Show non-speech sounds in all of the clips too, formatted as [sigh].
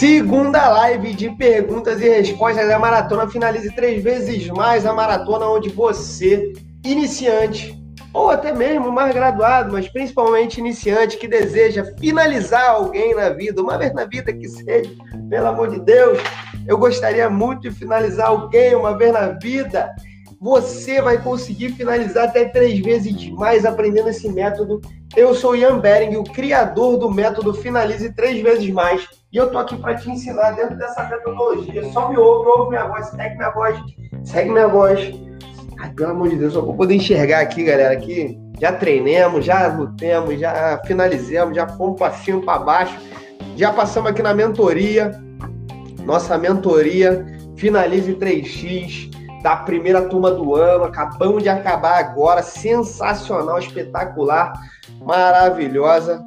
Segunda live de perguntas e respostas da maratona. Finalize três vezes mais a maratona, onde você, iniciante, ou até mesmo mais graduado, mas principalmente iniciante, que deseja finalizar alguém na vida, uma vez na vida que seja, pelo amor de Deus, eu gostaria muito de finalizar alguém uma vez na vida. Você vai conseguir finalizar até três vezes mais aprendendo esse método. Eu sou Ian Bering, o criador do método Finalize Três Vezes Mais. E eu tô aqui para te ensinar dentro dessa metodologia. Só me ouve, ouve minha voz, segue minha voz, segue minha voz. Ai, pelo amor de Deus, só vou poder enxergar aqui, galera, que já treinemos, já lutemos, já finalizamos, já fomos para cima, para baixo, já passamos aqui na mentoria, nossa mentoria Finalize 3x, da primeira turma do ano, acabamos de acabar agora, sensacional, espetacular, maravilhosa.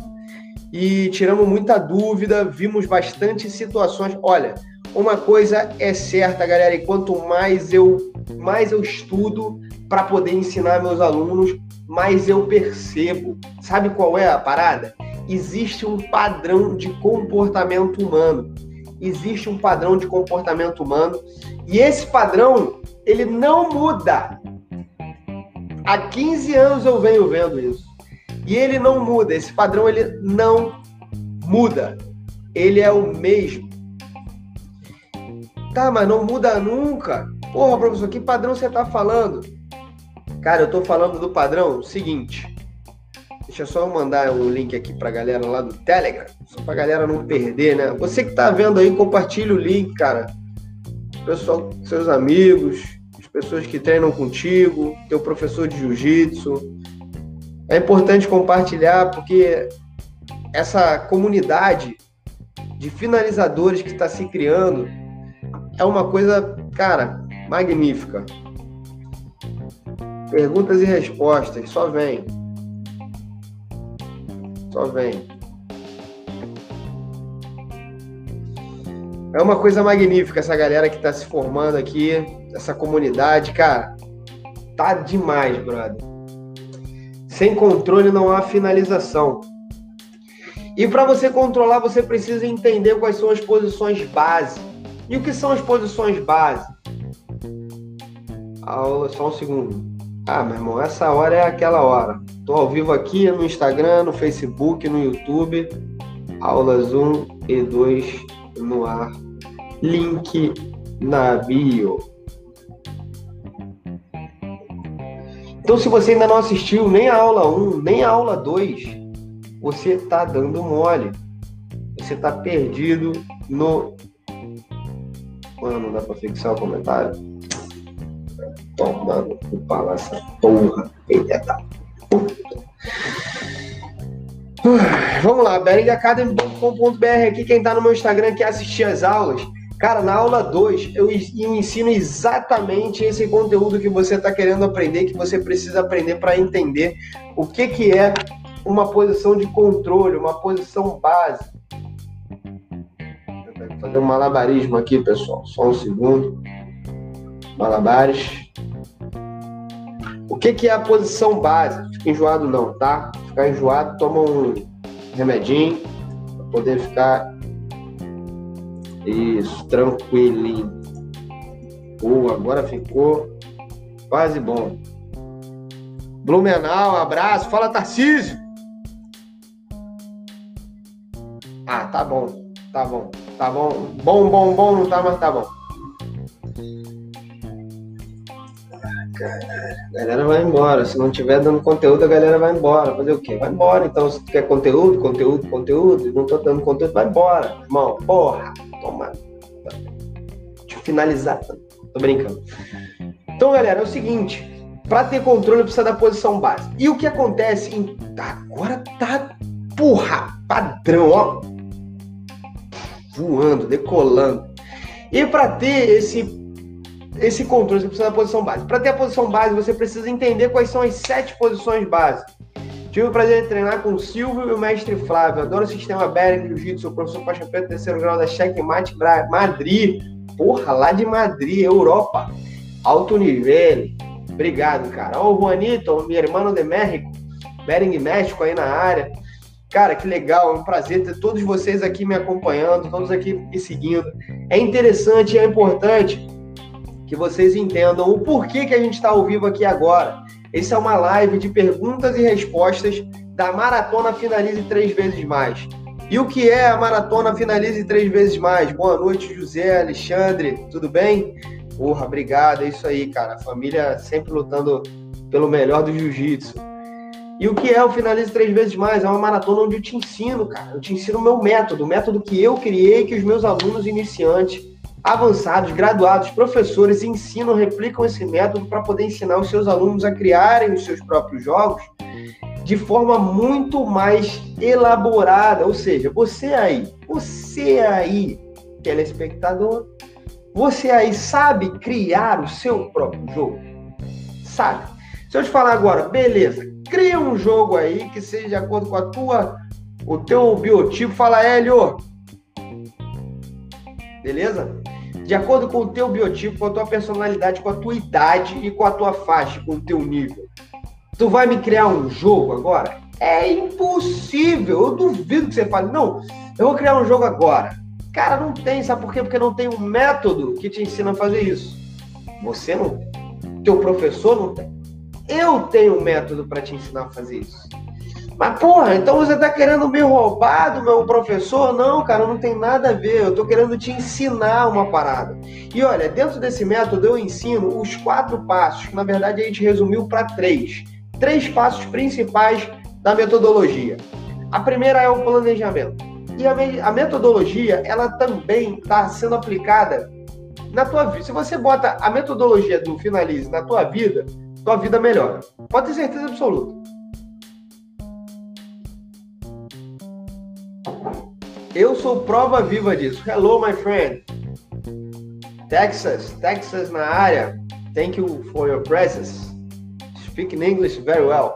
E tiramos muita dúvida, vimos bastante situações. Olha, uma coisa é certa, galera, e quanto mais eu mais eu estudo para poder ensinar meus alunos, mais eu percebo. Sabe qual é a parada? Existe um padrão de comportamento humano. Existe um padrão de comportamento humano e esse padrão ele não muda. Há 15 anos eu venho vendo isso. E ele não muda, esse padrão ele não muda. Ele é o mesmo. Tá, mas não muda nunca. Porra, professor, que padrão você tá falando? Cara, eu tô falando do padrão seguinte. Deixa eu só mandar um link aqui pra galera lá do Telegram, só pra galera não perder, né? Você que tá vendo aí, compartilha o link, cara pessoal, seus amigos, as pessoas que treinam contigo, teu professor de jiu-jitsu. É importante compartilhar porque essa comunidade de finalizadores que está se criando é uma coisa, cara, magnífica. Perguntas e respostas, só vem. Só vem. É uma coisa magnífica essa galera que está se formando aqui, essa comunidade, cara. Tá demais, brother. Sem controle não há finalização. E para você controlar, você precisa entender quais são as posições base. E o que são as posições base? Aula, só um segundo. Ah, meu irmão, essa hora é aquela hora. Tô ao vivo aqui no Instagram, no Facebook, no YouTube. Aulas 1 e 2 no ar. Link na bio. Então, se você ainda não assistiu nem a aula 1, nem a aula 2, você está dando mole. Você está perdido no. Mano, não dá para fixar o comentário? Tomando o palácio porra. Eita da. Vamos lá, beringacademy.com.br aqui, quem está no meu Instagram quer assistir as aulas. Cara, na aula 2 eu ensino exatamente esse conteúdo que você está querendo aprender, que você precisa aprender para entender o que, que é uma posição de controle, uma posição base. Vou fazer um malabarismo aqui, pessoal. Só um segundo. Malabares. O que, que é a posição base? Fica enjoado não, tá? Ficar enjoado, toma um remedinho para poder ficar isso, tranquilinho. Boa, agora ficou quase bom. Blumenau, um abraço. Fala, Tarcísio. Ah, tá bom, tá bom, tá bom. Bom, bom, bom, não tá, mas tá bom. A galera vai embora. Se não tiver dando conteúdo, a galera vai embora. Fazer o quê? Vai embora. Então, se tu quer conteúdo, conteúdo, conteúdo, não tô dando conteúdo, vai embora, irmão. Porra, toma. Deixa eu finalizar. Tô brincando. Então, galera, é o seguinte. Para ter controle, precisa da posição base. E o que acontece em... Agora tá, porra, padrão, ó. Voando, decolando. E para ter esse esse controle, você precisa da posição base. Para ter a posição base, você precisa entender quais são as sete posições base. Tive o prazer de treinar com o Silvio e o mestre Flávio. Adoro o sistema Bering Jiu-Jitsu, professor Paixão Preto, terceiro grau da Checkmate Madrid. Porra, lá de Madrid, Europa. Alto nível. Obrigado, cara. Ó, o Juanito, meu irmão de México. Bering México aí na área. Cara, que legal, é um prazer ter todos vocês aqui me acompanhando, todos aqui me seguindo. É interessante e é importante que vocês entendam o porquê que a gente está ao vivo aqui agora. Essa é uma live de perguntas e respostas da Maratona Finalize Três Vezes Mais. E o que é a Maratona Finalize Três Vezes Mais? Boa noite, José, Alexandre, tudo bem? Porra, obrigado, é isso aí, cara. A família sempre lutando pelo melhor do jiu-jitsu. E o que é o Finalize Três Vezes Mais? É uma maratona onde eu te ensino, cara. Eu te ensino o meu método, o método que eu criei, que os meus alunos iniciantes, avançados, graduados, professores ensinam, replicam esse método para poder ensinar os seus alunos a criarem os seus próprios jogos de forma muito mais elaborada. Ou seja, você aí, você aí, telespectador, você aí sabe criar o seu próprio jogo? Sabe? Se eu te falar agora, beleza, cria um jogo aí que seja de acordo com a tua, o teu biotipo. Fala, Hélio. Beleza? De acordo com o teu biotipo, com a tua personalidade, com a tua idade e com a tua faixa, com o teu nível. Tu vai me criar um jogo agora? É impossível. Eu duvido que você fale, não, eu vou criar um jogo agora. Cara, não tem, sabe por quê? Porque não tem um método que te ensina a fazer isso. Você não tem. Teu professor não tem. Eu tenho um método para te ensinar a fazer isso. Mas, porra, então você está querendo me roubar do meu professor? Não, cara, não tem nada a ver. Eu estou querendo te ensinar uma parada. E olha, dentro desse método eu ensino os quatro passos, que na verdade a gente resumiu para três. Três passos principais da metodologia. A primeira é o planejamento. E a, a metodologia, ela também está sendo aplicada na tua vida. Se você bota a metodologia do Finalize na tua vida, tua vida melhora. Pode ter certeza absoluta. Eu sou prova viva disso. Hello, my friend. Texas, Texas na área. Thank you for your presence. Speak English very well.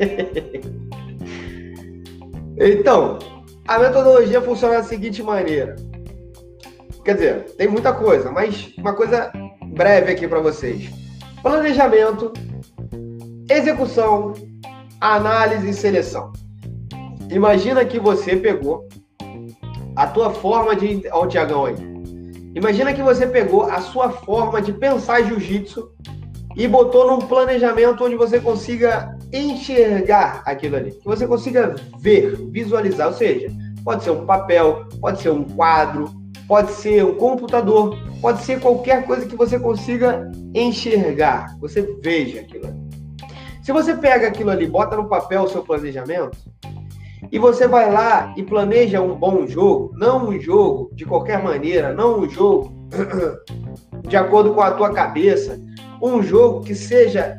[laughs] então, a metodologia funciona da seguinte maneira. Quer dizer, tem muita coisa, mas uma coisa breve aqui para vocês planejamento, execução, análise e seleção. Imagina que você pegou a tua forma de. Olha o Tiagão aí. Imagina que você pegou a sua forma de pensar jiu-jitsu e botou num planejamento onde você consiga enxergar aquilo ali, que você consiga ver, visualizar, ou seja, pode ser um papel, pode ser um quadro, pode ser um computador, pode ser qualquer coisa que você consiga enxergar, você veja aquilo ali. Se você pega aquilo ali, bota no papel o seu planejamento, e você vai lá e planeja um bom jogo, não um jogo de qualquer maneira, não um jogo [clears throat] de acordo com a tua cabeça, um jogo que seja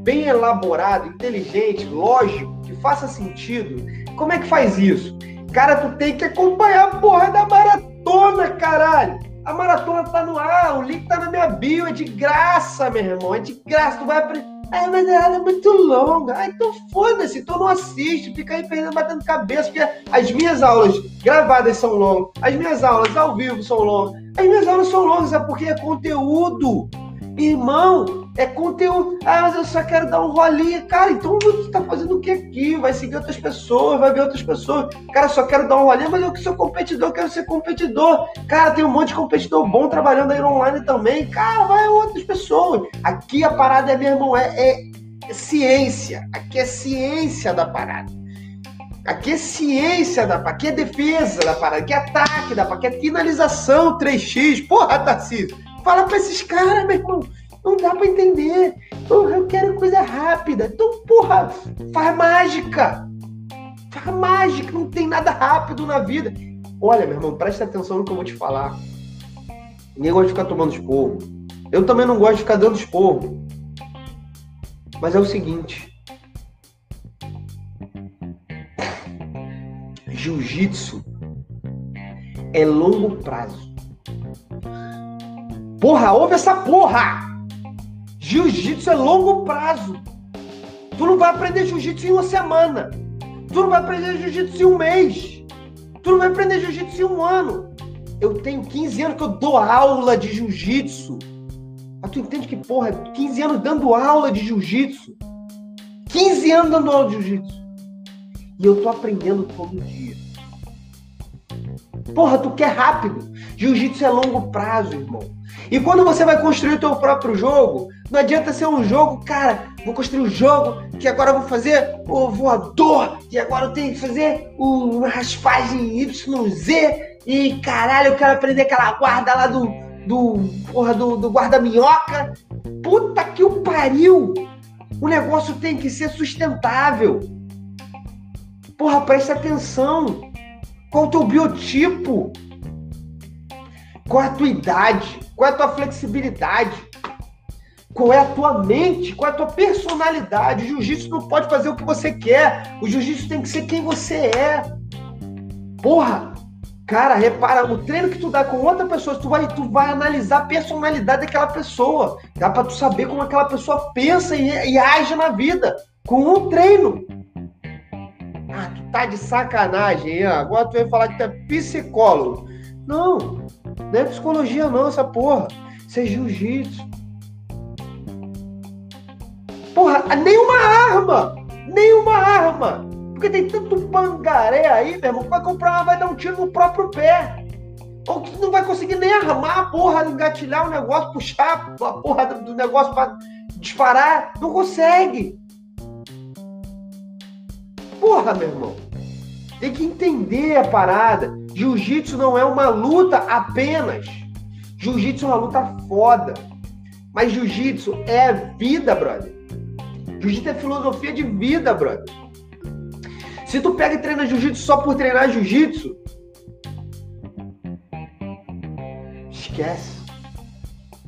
bem elaborado, inteligente, lógico, que faça sentido. Como é que faz isso? Cara, tu tem que acompanhar a porra da maratona, caralho. A maratona tá no ar, o link tá na minha bio, é de graça, meu irmão, é de graça. Tu vai aprender. Ah, mas ela é muito longa. Ah, então foda-se, tu não assiste, fica aí perdendo, batendo cabeça, porque as minhas aulas gravadas são longas, as minhas aulas ao vivo são longas. As minhas aulas são longas, é porque é conteúdo. Irmão, é conteúdo. Ah, mas eu só quero dar um rolinho. Cara, então você tá fazendo o que aqui? Vai seguir outras pessoas, vai ver outras pessoas. Cara, só quero dar um rolinho, mas eu que sou competidor, quero ser competidor. Cara, tem um monte de competidor bom trabalhando aí online também. Cara, vai outras pessoas. Aqui a parada é, meu irmão, é, é, é ciência. Aqui é ciência da parada. Aqui é ciência da parada, aqui é defesa da parada, aqui é ataque da parada, aqui é finalização 3x. Porra, Tarcísio, Fala pra esses caras, meu irmão. Não dá pra entender. Porra, eu quero coisa rápida. Então, porra, faz mágica. Faz mágica. Não tem nada rápido na vida. Olha, meu irmão, presta atenção no que eu vou te falar. Ninguém gosta de ficar tomando esporro. Eu também não gosto de ficar dando esporro. Mas é o seguinte. Jiu-jitsu é longo prazo. Porra, ouve essa porra! Jiu-jitsu é longo prazo. Tu não vai aprender jiu-jitsu em uma semana. Tu não vai aprender jiu-jitsu em um mês. Tu não vai aprender jiu-jitsu em um ano. Eu tenho 15 anos que eu dou aula de jiu-jitsu. Mas tu entende que, porra, 15 anos dando aula de jiu-jitsu. 15 anos dando aula de jiu-jitsu. E eu tô aprendendo todo dia. Porra, tu quer rápido. Jiu-jitsu é longo prazo, irmão. E quando você vai construir o teu próprio jogo, não adianta ser um jogo, cara, vou construir um jogo que agora eu vou fazer o voador, e agora eu tenho que fazer o raspagem YZ, e caralho, eu quero aprender aquela guarda lá do, do, porra, do, do guarda-minhoca. Puta que o pariu! O negócio tem que ser sustentável. Porra, presta atenção. Qual o teu biotipo? Qual a tua idade? Qual é a tua flexibilidade? Qual é a tua mente? Qual é a tua personalidade? O jiu-jitsu não pode fazer o que você quer. O jiu-jitsu tem que ser quem você é. Porra, cara, repara, o treino que tu dá com outra pessoa, tu vai, tu vai analisar a personalidade daquela pessoa. Dá pra tu saber como aquela pessoa pensa e, e age na vida. Com um treino. Ah, tu tá de sacanagem, hein? Agora tu vem falar que tu é psicólogo. Não, não é psicologia não, essa porra. Isso é jiu-jitsu. Porra, nenhuma arma! Nenhuma arma! Porque tem tanto pangaré aí, meu irmão, que vai comprar uma, vai dar um tiro no próprio pé. Ou que não vai conseguir nem armar a porra, engatilhar o negócio, puxar a porra do negócio para disparar. Não consegue. Porra, meu irmão. Tem que entender a parada. Jiu-jitsu não é uma luta apenas. Jiu-jitsu é uma luta foda. Mas jiu-jitsu é vida, brother. Jiu-jitsu é filosofia de vida, brother. Se tu pega e treina jiu-jitsu só por treinar jiu-jitsu, esquece.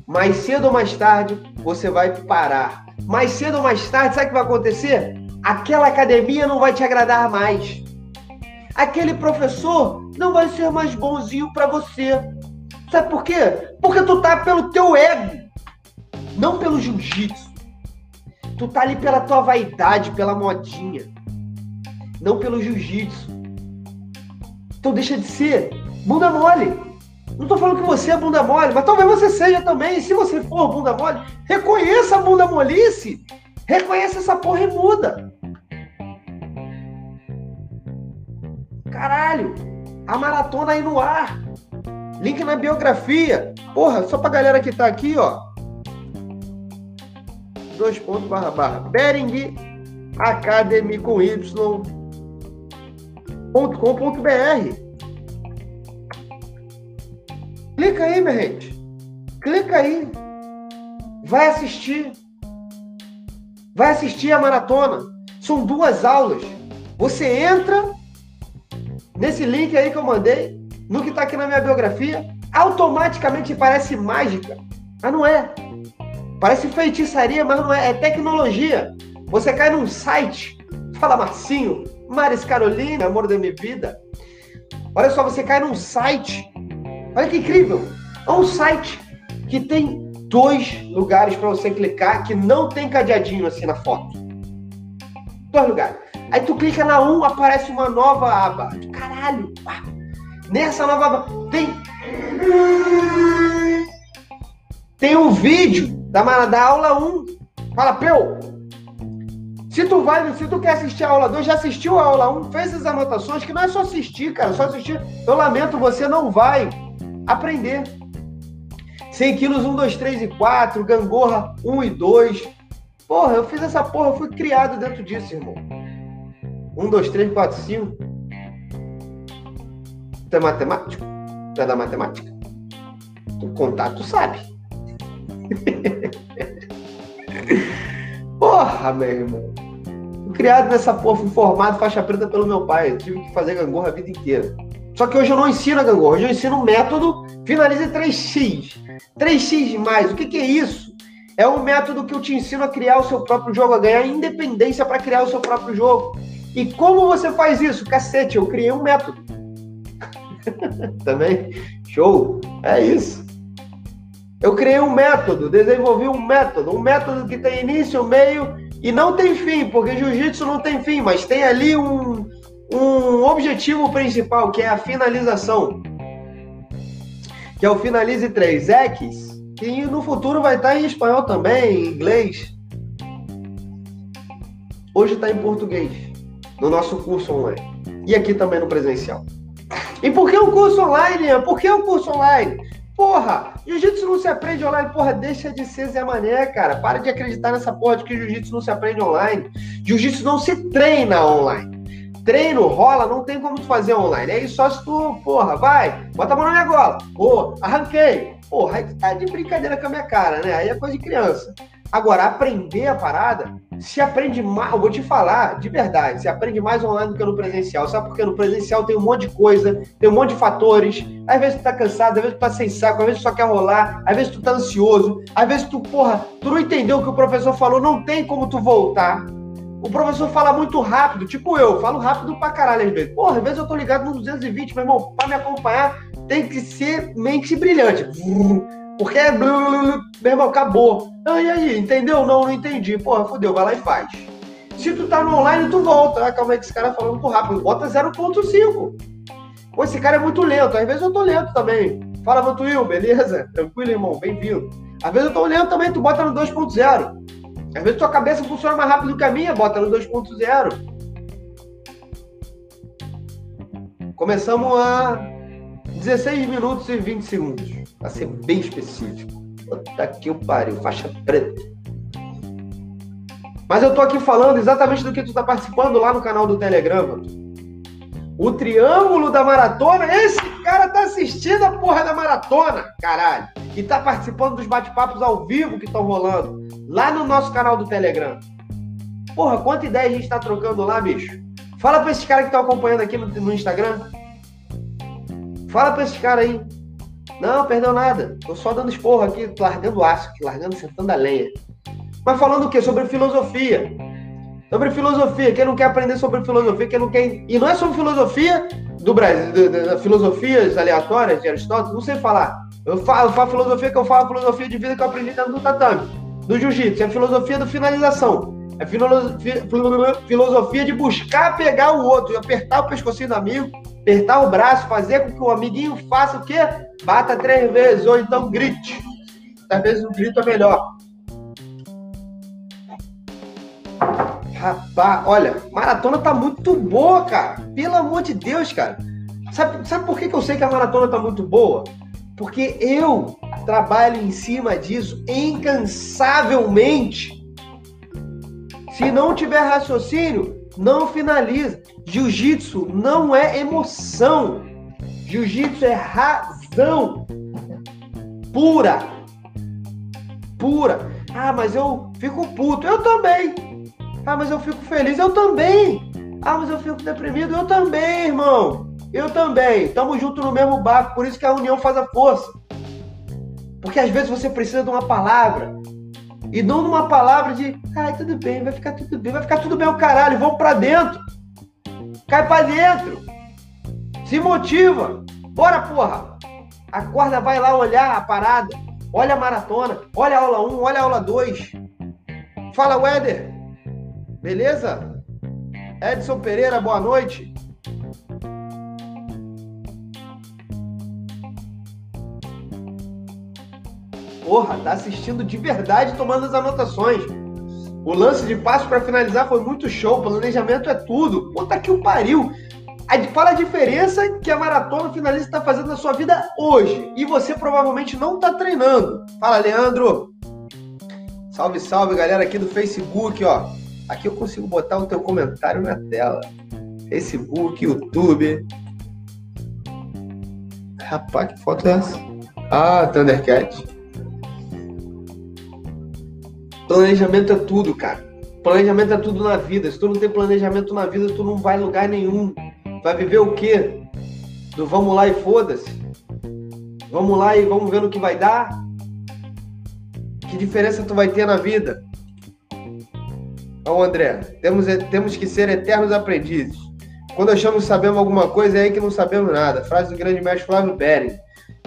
Mais cedo ou mais tarde, você vai parar. Mais cedo ou mais tarde, sabe o que vai acontecer? aquela academia não vai te agradar mais. Aquele professor não vai ser mais bonzinho para você. Sabe por quê? Porque tu tá pelo teu ego, não pelo jiu-jitsu. Tu tá ali pela tua vaidade, pela modinha, não pelo jiu-jitsu. Então deixa de ser bunda mole. Não tô falando que você é bunda mole, mas talvez você seja também. E se você for bunda mole, reconheça a bunda molice Reconhece essa porra e muda. Caralho, a maratona aí no ar. Link na biografia. Porra, só pra galera que tá aqui, ó. Dois pontos barra barra. Bering Academy com Y. .com.br Clica aí, minha gente. Clica aí. Vai assistir. Vai assistir a maratona. São duas aulas. Você entra nesse link aí que eu mandei, no que está aqui na minha biografia, automaticamente parece mágica. Mas não é. Parece feitiçaria, mas não é. É tecnologia. Você cai num site. Fala, Marcinho. Maris Carolina, amor da minha vida. Olha só, você cai num site. Olha que incrível. É um site que tem dois lugares para você clicar que não tem cadeadinho assim na foto. Dois lugares. Aí tu clica na um, aparece uma nova aba. Caralho! Nessa nova aba tem. Tem um vídeo da, da aula 1. Fala, Peu! Se tu vai, se tu quer assistir a aula 2, já assistiu a aula 1, fez as anotações, que não é só assistir, cara, só assistir. Eu lamento, você não vai aprender. 100 quilos, 1, 2, 3 e 4, gangorra 1 e 2. Porra, eu fiz essa porra, eu fui criado dentro disso, irmão. 1, 2, 3, 4, 5. Tu é matemático? Tu é da matemática? Tu contar, tu sabe. Porra, meu irmão. Criado nessa porra, fui formado faixa preta pelo meu pai. Eu tive que fazer gangorra a vida inteira. Só que hoje eu não ensino a gangorra, hoje eu ensino o método finalize 3x. 3x mais, o que, que é isso? É um método que eu te ensino a criar o seu próprio jogo, a ganhar independência para criar o seu próprio jogo. E como você faz isso? Cacete, eu criei um método. [laughs] Também? Show! É isso. Eu criei um método, desenvolvi um método, um método que tem início, meio e não tem fim, porque jiu-jitsu não tem fim, mas tem ali um, um objetivo principal, que é a finalização. Que é o Finalize 3 X, que no futuro vai estar em espanhol também, em inglês. Hoje está em português. no nosso curso online. E aqui também no presencial. E por que o curso online? Por que o curso online? Porra, jiu-jitsu não se aprende online. Porra, deixa de ser Zé Mané, cara. Para de acreditar nessa porra de que jiu-jitsu não se aprende online. Jiu-jitsu não se treina online. Treino rola, não tem como tu fazer online. É isso só se tu, porra, vai, bota a mão na minha gola. Pô, arranquei. Porra, aí tá de brincadeira com a minha cara, né? Aí é coisa de criança. Agora, aprender a parada, se aprende mais, eu vou te falar, de verdade, se aprende mais online do que no presencial. Sabe porque no presencial tem um monte de coisa, tem um monte de fatores. Às vezes tu tá cansado, às vezes tu tá sem saco, às vezes tu só quer rolar, às vezes tu tá ansioso, às vezes tu, porra, tu não entendeu o que o professor falou, não tem como tu voltar. O professor fala muito rápido, tipo eu, falo rápido pra caralho às vezes. Porra, às vezes eu tô ligado no 220, meu irmão, pra me acompanhar tem que ser mente brilhante. Porque é meu irmão, acabou. Ah, e aí, entendeu? Não, não entendi. Porra, fodeu, vai lá e faz. Se tu tá no online, tu volta. Ah, calma aí que esse cara falou muito rápido. Bota 0.5. Pô, esse cara é muito lento. Às vezes eu tô lento também. Fala, Vantuil, beleza? Tranquilo, irmão? Bem-vindo. Às vezes eu tô lento também, tu bota no 2.0. Às vezes tua cabeça funciona mais rápido que a minha, bota no 2.0. Começamos a 16 minutos e 20 segundos. Pra ser bem específico. Puta que o pariu, faixa preta. Mas eu tô aqui falando exatamente do que tu tá participando lá no canal do Telegram, mano. O triângulo da maratona, esse cara tá assistindo a porra da maratona, caralho. E tá participando dos bate-papos ao vivo que estão rolando lá no nosso canal do Telegram. Porra, quanta ideia a gente tá trocando lá, bicho. Fala pra esses caras que estão acompanhando aqui no, no Instagram. Fala pra esses caras aí. Não, perdeu nada. Tô só dando esporro aqui, largando aço, aqui, largando, sentando a lenha. Mas falando o quê? Sobre filosofia. Sobre filosofia. Quem não quer aprender sobre filosofia, quem não quer. E não é sobre filosofia do Brasil, filosofias aleatórias de Aristóteles, não sei falar. Eu falo, eu falo filosofia que eu falo filosofia de vida que eu aprendi dentro do tatame, do jiu-jitsu. É filosofia da finalização. É filosofia, filosofia de buscar pegar o outro, apertar o pescocinho do amigo, apertar o braço, fazer com que o amiguinho faça o quê? Bata três vezes, ou então grite. Vezes o grito é melhor. Rapaz, olha, maratona tá muito boa, cara. Pelo amor de Deus, cara. Sabe, sabe por que, que eu sei que a maratona tá muito boa? Porque eu trabalho em cima disso incansavelmente. Se não tiver raciocínio, não finaliza. Jiu-jitsu não é emoção. Jiu-jitsu é razão pura. Pura. Ah, mas eu fico puto. Eu também. Ah, mas eu fico feliz. Eu também. Ah, mas eu fico deprimido. Eu também, irmão. Eu também. Tamo junto no mesmo barco. Por isso que a união faz a força. Porque às vezes você precisa de uma palavra. E não numa palavra de, ai, tudo bem, vai ficar tudo bem, vai ficar tudo bem o caralho, vamos para dentro. Cai para dentro. Se motiva. Bora, porra. Acorda, vai lá olhar a parada. Olha a maratona. Olha a aula 1, olha a aula 2. Fala, Weder. Beleza? Edson Pereira, boa noite. Porra, tá assistindo de verdade tomando as anotações. O lance de passo para finalizar foi muito show. Planejamento é tudo. Puta que o pariu. Fala a diferença que a maratona finalista está fazendo na sua vida hoje. E você provavelmente não está treinando. Fala, Leandro. Salve, salve, galera aqui do Facebook, ó. Aqui eu consigo botar o teu comentário na tela. Facebook, YouTube. Rapaz, que foto é essa? Ah, Thundercat. Planejamento é tudo, cara. Planejamento é tudo na vida. Se tu não tem planejamento na vida, tu não vai a lugar nenhum. Vai viver o quê? Do vamos lá e foda-se? Vamos lá e vamos ver no que vai dar? Que diferença tu vai ter na vida? Ó, André, temos, temos que ser eternos aprendizes. Quando achamos que sabemos alguma coisa, é aí que não sabemos nada. Frase do grande mestre Flávio Pérez.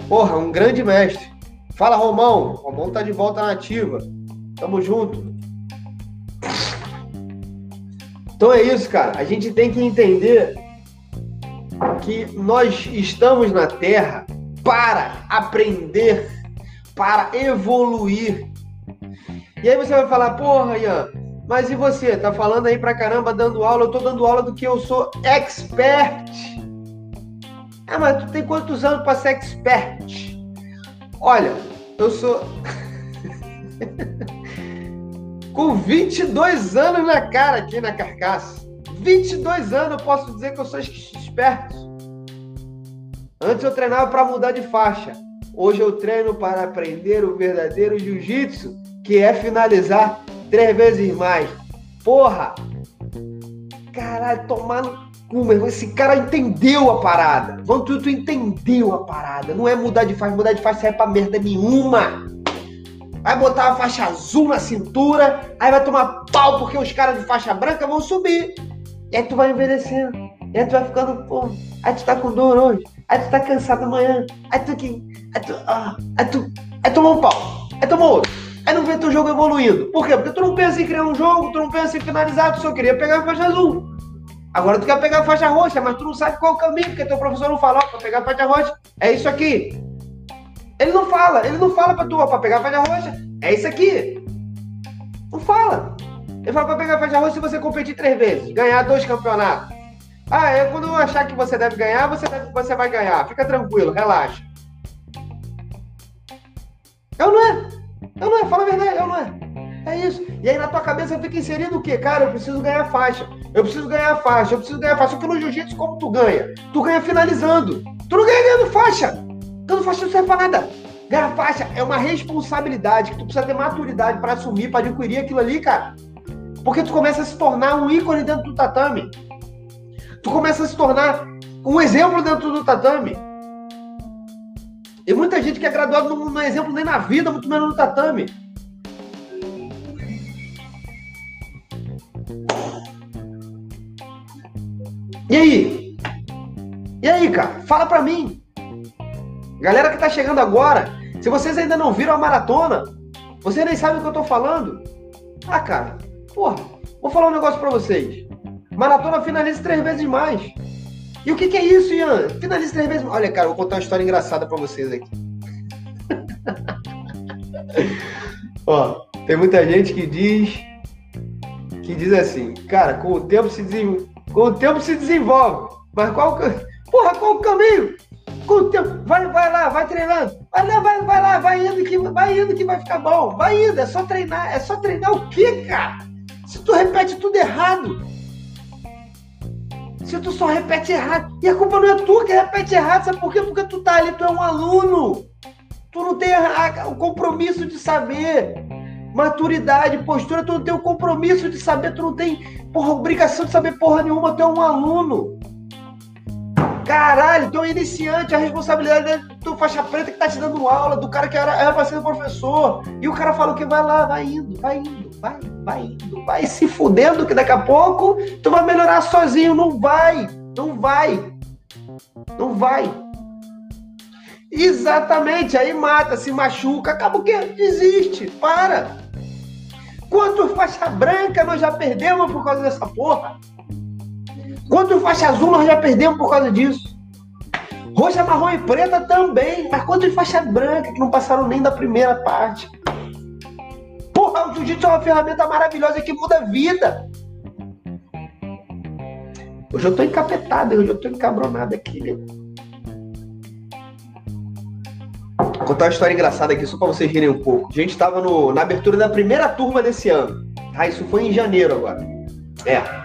Porra, um grande mestre. Fala, Romão. Romão tá de volta na ativa. Tamo junto. Então é isso, cara. A gente tem que entender que nós estamos na Terra para aprender, para evoluir. E aí você vai falar, porra, Ian, Mas e você? Tá falando aí pra caramba, dando aula. Eu tô dando aula do que eu sou expert. Ah, mas tu tem quantos anos pra ser expert? Olha, eu sou. [laughs] Com 22 anos na cara aqui na carcaça. 22 anos eu posso dizer que eu sou esperto. Antes eu treinava para mudar de faixa. Hoje eu treino para aprender o verdadeiro jiu-jitsu, que é finalizar três vezes mais. Porra! Caralho, tomar no cu, meu Esse cara entendeu a parada. Vamos, tu, tu entendeu a parada. Não é mudar de faixa. Mudar de faixa serve pra merda nenhuma. Vai botar a faixa azul na cintura, aí vai tomar pau porque os caras de faixa branca vão subir. E aí tu vai envelhecendo. E aí tu vai ficando, pô, aí tu tá com dor hoje. Aí tu tá cansado amanhã. Aí tu que. Aí tu. Ah, aí tu. Aí tomou um pau. Aí tomou outro. Aí não vê teu jogo evoluindo. Por quê? Porque tu não pensa em criar um jogo, tu não pensa em finalizar, tu só queria pegar a faixa azul. Agora tu quer pegar a faixa roxa, mas tu não sabe qual o caminho, porque teu professor não falou pra pegar a faixa roxa. É isso aqui. Ele não fala, ele não fala pra tu, ó, pra pegar a faixa roxa. É isso aqui. Não fala. Ele fala pra pegar a faixa roxa se você competir três vezes, ganhar dois campeonatos. Ah, é quando eu achar que você deve ganhar, você, deve, você vai ganhar. Fica tranquilo, relaxa. Eu não é. Eu não é, fala a verdade, eu não é. É isso. E aí na tua cabeça fica inserido o quê? Cara, eu preciso ganhar faixa. Eu preciso ganhar faixa, eu preciso ganhar faixa. Só que no jiu-jitsu, como tu ganha? Tu ganha finalizando. Tu não ganha ganhando faixa. Ganhando faixa não serve pra nada. Ganhar faixa é uma responsabilidade que tu precisa ter maturidade para assumir, para adquirir aquilo ali, cara. Porque tu começa a se tornar um ícone dentro do tatame tu começa a se tornar um exemplo dentro do tatame. E muita gente que é graduado não, não é exemplo nem na vida, muito menos no tatame. E aí? E aí, cara? Fala pra mim. Galera que tá chegando agora, se vocês ainda não viram a maratona, vocês nem sabem o que eu tô falando. Ah, cara, porra, vou falar um negócio pra vocês. Maratona finaliza três vezes mais. E o que, que é isso, Ian? Finaliza três vezes mais. Olha, cara, vou contar uma história engraçada para vocês aqui. [laughs] Ó, tem muita gente que diz que diz assim, cara, com o tempo se desenvolve, com o tempo se desenvolve. Mas qual Porra, qual o caminho? Com o vai, vai lá, vai treinando. Vai lá, vai, vai lá, vai indo que vai indo que vai ficar bom. Vai indo, é só treinar, é só treinar o quê, cara? Se tu repete tudo errado, se tu só repete errado. E a culpa não é tua que repete errado, sabe por quê? Porque tu tá ali, tu é um aluno. Tu não tem a, a, o compromisso de saber. Maturidade, postura, tu não tem o compromisso de saber, tu não tem porra, obrigação de saber porra nenhuma, tu é um aluno. Caralho, tu é iniciante, a responsabilidade é do faixa preta que tá te dando aula, do cara que era, era pra ser professor. E o cara fala que vai lá, vai indo, vai indo, vai, vai indo, vai se fudendo que daqui a pouco tu vai melhorar sozinho. Não vai, não vai, não vai. Exatamente, aí mata, se machuca, acaba o quê? Desiste, para. Quanto faixa branca nós já perdemos por causa dessa porra? Quanto faixa azul nós já perdemos por causa disso? Roxa, marrom e preta também, mas quanto de faixa branca que não passaram nem da primeira parte? Porra, o jiu-jitsu é uma ferramenta maravilhosa que muda a vida. Hoje eu tô encapetado, hoje eu tô encabronado aqui, né? Vou contar uma história engraçada aqui, só pra vocês rirem um pouco. A gente tava no, na abertura da primeira turma desse ano. Ah, isso foi em janeiro agora. É.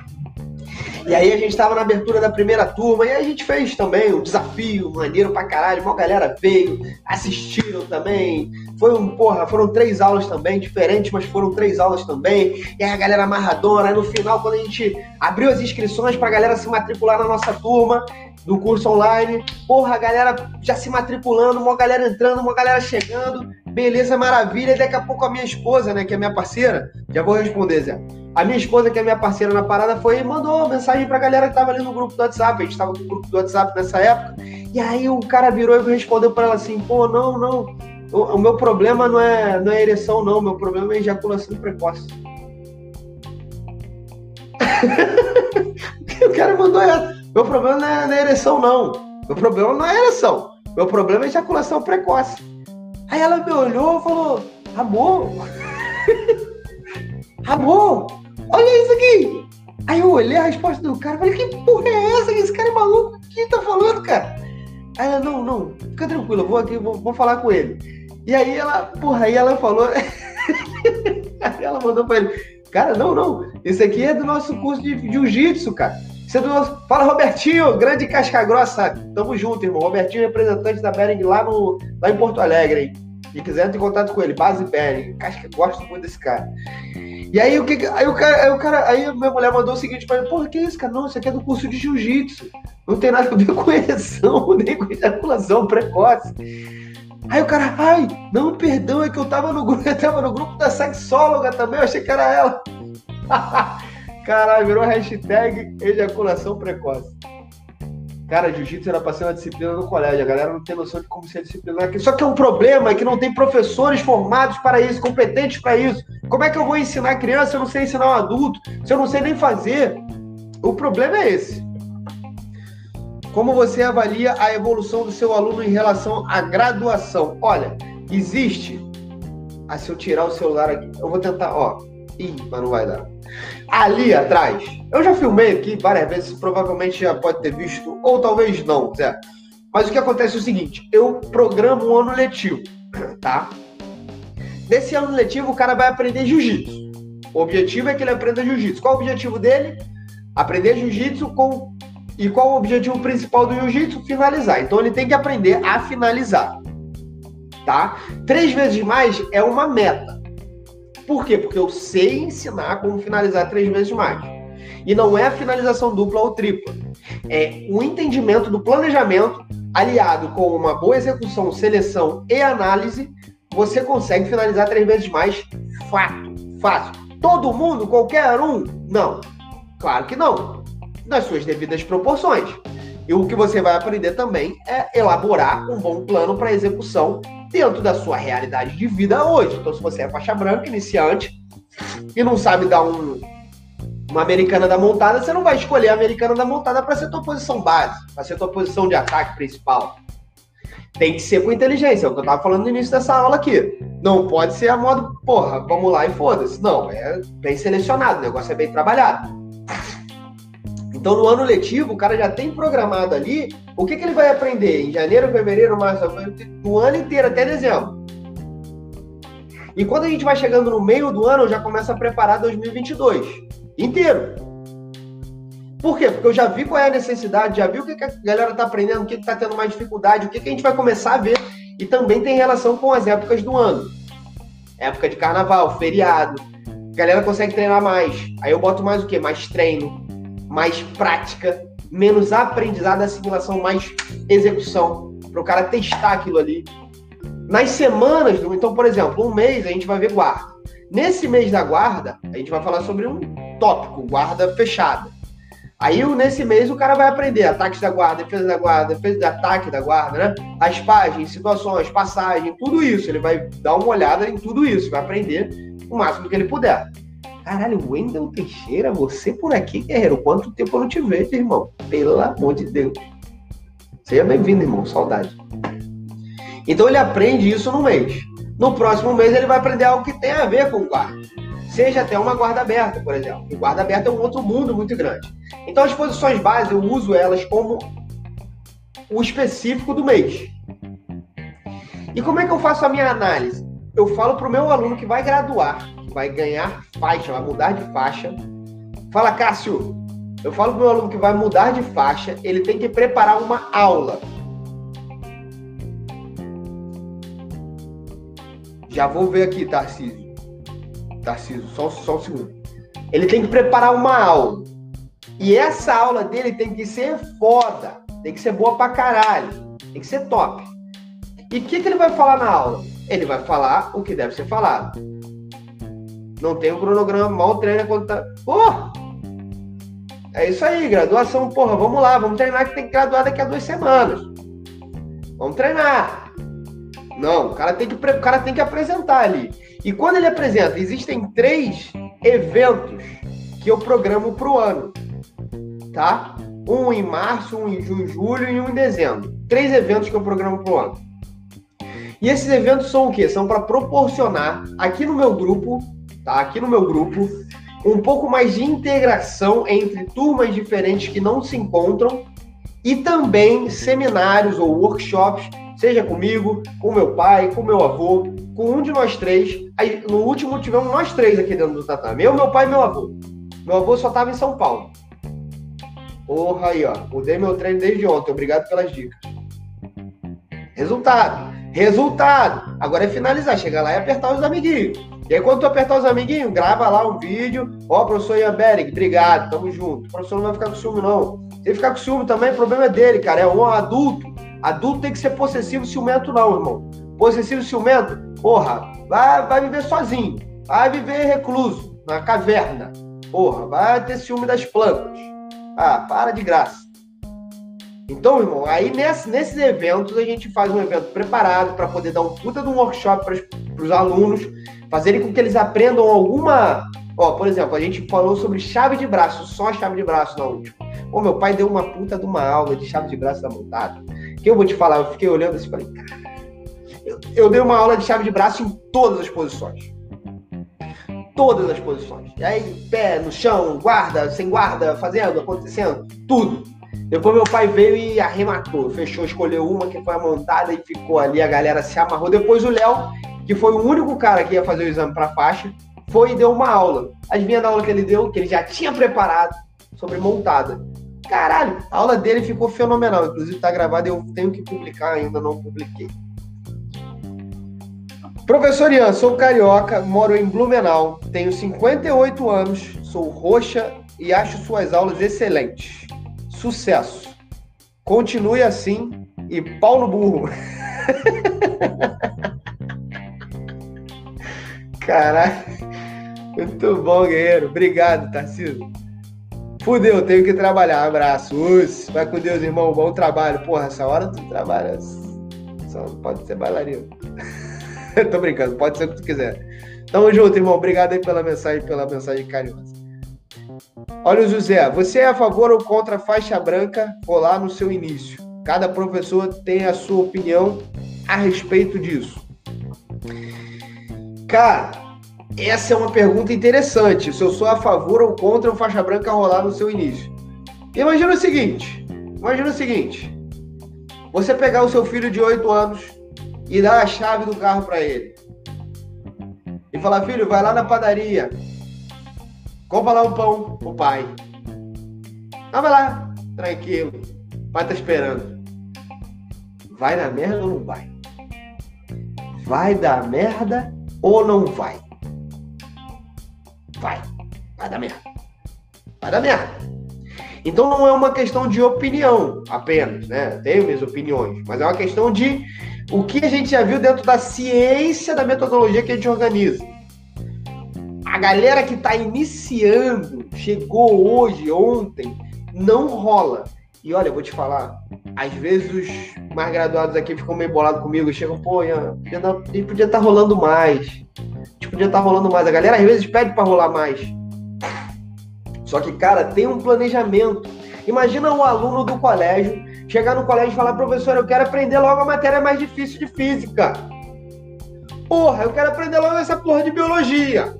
E aí a gente tava na abertura da primeira turma e a gente fez também um desafio maneiro pra caralho. Uma galera veio, assistiram também. Foi um, porra, foram três aulas também, diferentes, mas foram três aulas também. E aí a galera amarradona. Aí no final, quando a gente abriu as inscrições pra galera se matricular na nossa turma do curso online, porra, a galera já se matriculando, uma galera entrando, uma galera chegando. Beleza, maravilha. E daqui a pouco a minha esposa, né, que é minha parceira, já vou responder, Zé. A minha esposa, que é minha parceira na parada, foi e mandou mensagem pra galera que tava ali no grupo do WhatsApp. A gente tava no grupo do WhatsApp nessa época. E aí o cara virou e respondeu pra ela assim: pô, não, não. O, o meu problema não é, não é ereção, não. O meu problema é ejaculação precoce. [laughs] o cara mandou ela. Meu problema não é, não é ereção, não. Meu problema não é ereção. Meu problema é ejaculação precoce. Aí ela me olhou e falou: Amor, [laughs] amor, olha isso aqui. Aí eu olhei a resposta do cara, falei, que porra é essa? Esse cara é maluco? O que tá falando, cara? Aí ela, não, não, fica tranquilo, eu vou aqui, vou, vou falar com ele. E aí ela, porra, aí ela falou. [laughs] aí ela mandou pra ele, cara, não, não, esse aqui é do nosso curso de jiu-jitsu, cara. É. Fala, Robertinho, grande casca grossa. Tamo junto, irmão. Robertinho, representante da Bering lá, no, lá em Porto Alegre, hein? Se quiser, entre em contato com ele, base Bering. Casca, gosto muito desse cara. E aí o que. Aí o cara, aí o cara, aí minha mulher mandou o seguinte para porra, que isso, cara? Não, isso aqui é do curso de jiu-jitsu. Não tem nada a ver com ereção, [laughs] nem com ejaculação precoce. Aí o cara, ai, não, perdão, é que eu tava no grupo, [laughs] eu tava no grupo da sexóloga também, eu achei que era ela. [laughs] Caralho, virou hashtag ejaculação precoce. Cara, jiu-jitsu era pra ser uma disciplina no colégio. A galera não tem noção de como ser disciplinar aqui. Só que é um problema é que não tem professores formados para isso, competentes para isso. Como é que eu vou ensinar criança se eu não sei ensinar um adulto? Se eu não sei nem fazer? O problema é esse. Como você avalia a evolução do seu aluno em relação à graduação? Olha, existe. Ah, se eu tirar o celular aqui, eu vou tentar, ó. Ih, mas não vai dar. Ali atrás, eu já filmei aqui várias vezes, provavelmente já pode ter visto, ou talvez não, certo? Mas o que acontece é o seguinte: eu programo um ano letivo, [clears throat] tá? Nesse ano letivo, o cara vai aprender jiu-jitsu. O objetivo é que ele aprenda jiu-jitsu. Qual o objetivo dele? Aprender jiu-jitsu com. E qual o objetivo principal do jiu-jitsu? Finalizar. Então ele tem que aprender a finalizar. Tá? Três vezes mais é uma meta. Por quê? Porque eu sei ensinar como finalizar três vezes mais. E não é a finalização dupla ou tripla. É o entendimento do planejamento aliado com uma boa execução, seleção e análise, você consegue finalizar três vezes mais fato, fácil. Todo mundo, qualquer um? Não. Claro que não. Nas suas devidas proporções. E o que você vai aprender também é elaborar um bom plano para execução dentro da sua realidade de vida hoje. Então, se você é faixa branca, iniciante, e não sabe dar um, uma americana da montada, você não vai escolher a americana da montada para ser tua posição base, para ser tua posição de ataque principal. Tem que ser com inteligência, é o que eu tava falando no início dessa aula aqui. Não pode ser a modo, porra, vamos lá e foda-se. Não, é bem selecionado, o negócio é bem trabalhado. Então, no ano letivo, o cara já tem programado ali o que, que ele vai aprender em janeiro, fevereiro, março, do ano inteiro até dezembro. E quando a gente vai chegando no meio do ano, eu já começo a preparar 2022 inteiro. Por quê? Porque eu já vi qual é a necessidade, já vi o que, que a galera está aprendendo, o que está tendo mais dificuldade, o que, que a gente vai começar a ver. E também tem relação com as épocas do ano. Época de carnaval, feriado. A galera consegue treinar mais. Aí eu boto mais o quê? Mais treino, mais prática, menos aprendizado, assimilação, mais execução, para o cara testar aquilo ali. Nas semanas, então, por exemplo, um mês a gente vai ver guarda. Nesse mês da guarda, a gente vai falar sobre um tópico, guarda fechada. Aí, nesse mês, o cara vai aprender ataques da guarda, defesa da guarda, defesa de ataque da guarda, né? As páginas, situações, passagem, tudo isso. Ele vai dar uma olhada em tudo isso, vai aprender o máximo que ele puder. Caralho, Wendel Teixeira, você por aqui, guerreiro. Quanto tempo eu não te vejo, irmão? Pelo amor de Deus. Seja bem-vindo, irmão. Saudade. Então ele aprende isso no mês. No próximo mês ele vai aprender algo que tem a ver com o guarda. Seja até uma guarda aberta, por exemplo. O guarda aberta é um outro mundo muito grande. Então as posições básicas eu uso elas como o específico do mês. E como é que eu faço a minha análise? Eu falo para o meu aluno que vai graduar vai ganhar faixa, vai mudar de faixa. Fala, Cássio, eu falo pro meu aluno que vai mudar de faixa, ele tem que preparar uma aula. Já vou ver aqui, Tarcísio. Tarcísio, só, só um segundo. Ele tem que preparar uma aula. E essa aula dele tem que ser foda. Tem que ser boa pra caralho. Tem que ser top. E o que, que ele vai falar na aula? Ele vai falar o que deve ser falado. Não tem um cronograma, mal treina quando tá. É isso aí, graduação, porra, vamos lá, vamos treinar que tem que graduar daqui a duas semanas. Vamos treinar. Não, o cara tem que, o cara tem que apresentar ali. E quando ele apresenta, existem três eventos que eu programo para o ano. Tá? Um em março, um em julho e um em dezembro. Três eventos que eu programo para o ano. E esses eventos são o quê? São para proporcionar aqui no meu grupo tá? Aqui no meu grupo, um pouco mais de integração entre turmas diferentes que não se encontram e também seminários ou workshops, seja comigo, com meu pai, com meu avô, com um de nós três. Aí, no último tivemos nós três aqui dentro do tatame. Eu, meu pai e meu avô. Meu avô só estava em São Paulo. Porra aí, ó. Mudei meu treino desde ontem. Obrigado pelas dicas. Resultado. Resultado. Agora é finalizar. Chegar lá e apertar os amiguinhos. E aí, quando tu apertar os amiguinhos, grava lá um vídeo. Ó, professor Ian Bering, obrigado, tamo junto. O professor não vai ficar com ciúme, não. Se ele ficar com ciúme também, o problema é dele, cara. É um adulto. Adulto tem que ser possessivo ciumento, não, irmão. Possessivo ciumento, porra, vai, vai viver sozinho. Vai viver recluso, na caverna. Porra, vai ter ciúme das plantas. Ah, para de graça. Então, irmão, aí nesse, nesses eventos a gente faz um evento preparado para poder dar um puta de um workshop para os alunos, fazerem com que eles aprendam alguma. Ó, por exemplo, a gente falou sobre chave de braço, só chave de braço na última. Pô, meu pai deu uma puta de uma aula de chave de braço da montada. Que eu vou te falar, eu fiquei olhando assim e falei, cara, eu, eu dei uma aula de chave de braço em todas as posições. Todas as posições. E aí, pé no chão, guarda, sem guarda, fazendo, acontecendo, tudo. Depois meu pai veio e arrematou, fechou, escolheu uma que foi a montada e ficou ali, a galera se amarrou. Depois o Léo, que foi o único cara que ia fazer o exame para faixa, foi e deu uma aula. Adivinha da aula que ele deu? Que ele já tinha preparado sobre montada. Caralho, a aula dele ficou fenomenal. Inclusive tá gravada, eu tenho que publicar ainda, não publiquei. Professor Ian, sou carioca, moro em Blumenau, tenho 58 anos, sou roxa e acho suas aulas excelentes. Sucesso. Continue assim e pau no burro. [laughs] Caralho. Muito bom, guerreiro. Obrigado, Tarcísio. Fudeu, tenho que trabalhar. Abraço. Ux, vai com Deus, irmão. Bom trabalho. Porra, essa hora tu trabalha. Só pode ser bailarino. [laughs] Tô brincando, pode ser o que tu quiser. Tamo junto, irmão. Obrigado aí pela mensagem, pela mensagem carinhosa. Olha o José, você é a favor ou contra a faixa branca rolar no seu início? Cada professor tem a sua opinião a respeito disso. Cara, essa é uma pergunta interessante. Se eu sou a favor ou contra o faixa branca rolar no seu início. Imagina o seguinte: imagina o seguinte. Você pegar o seu filho de 8 anos e dar a chave do carro para ele. E falar, filho, vai lá na padaria. Compra lá um pão pro pai. Ah, vai lá, tranquilo. O pai tá esperando. Vai na merda ou não vai? Vai dar merda ou não vai? Vai. Vai dar merda. Vai dar merda. Então não é uma questão de opinião apenas, né? Tenho minhas opiniões, mas é uma questão de o que a gente já viu dentro da ciência da metodologia que a gente organiza. A galera que está iniciando, chegou hoje, ontem, não rola. E olha, eu vou te falar, às vezes os mais graduados aqui ficam meio bolados comigo, chegam, pô, Ian, podia estar tá rolando mais. A gente podia estar tá rolando mais. A galera às vezes pede para rolar mais. Só que, cara, tem um planejamento. Imagina um aluno do colégio chegar no colégio e falar, professor, eu quero aprender logo a matéria mais difícil de física. Porra, eu quero aprender logo essa porra de biologia.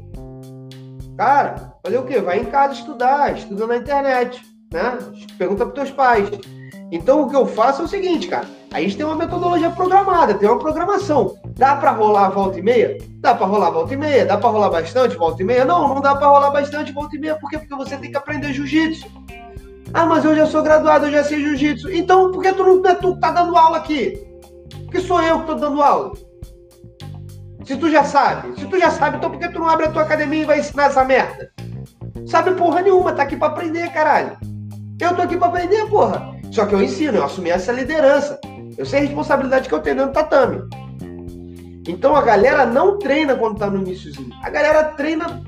Cara, fazer o quê? Vai em casa estudar, estuda na internet, né? Pergunta para teus pais. Então o que eu faço é o seguinte, cara. A gente tem uma metodologia programada, tem uma programação. Dá para rolar volta e meia? Dá para rolar volta e meia? Dá para rolar bastante volta e meia? Não, não dá para rolar bastante volta e meia. Por quê? Porque você tem que aprender jiu-jitsu. Ah, mas eu já sou graduado, eu já sei jiu-jitsu. Então, por que tu não é tu tá dando aula aqui? Porque sou eu que tô dando aula. Se tu já sabe, se tu já sabe, então por que tu não abre a tua academia e vai ensinar essa merda? Sabe porra nenhuma, tá aqui pra aprender, caralho. Eu tô aqui pra aprender, porra. Só que eu ensino, eu assumi essa liderança. Eu sei a responsabilidade que eu tenho dentro do tatame. Então a galera não treina quando tá no iníciozinho. A galera treina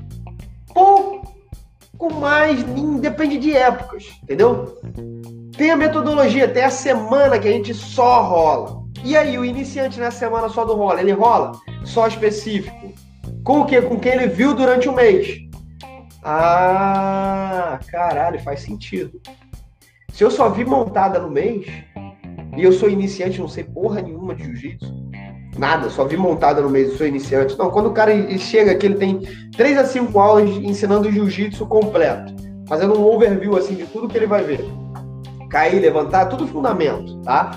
pouco mais, depende de épocas, entendeu? Tem a metodologia, tem a semana que a gente só rola. E aí, o iniciante na semana só do rola, ele rola só específico. Com o quê? Com quem ele viu durante o mês. Ah, caralho, faz sentido. Se eu só vi montada no mês, e eu sou iniciante, não sei porra nenhuma de jiu-jitsu, Nada, só vi montada no meio, sou iniciante. Não, quando o cara chega aqui, ele tem 3 a 5 aulas ensinando jiu-jitsu completo, fazendo um overview assim de tudo que ele vai ver. Cair, levantar, tudo fundamento, tá?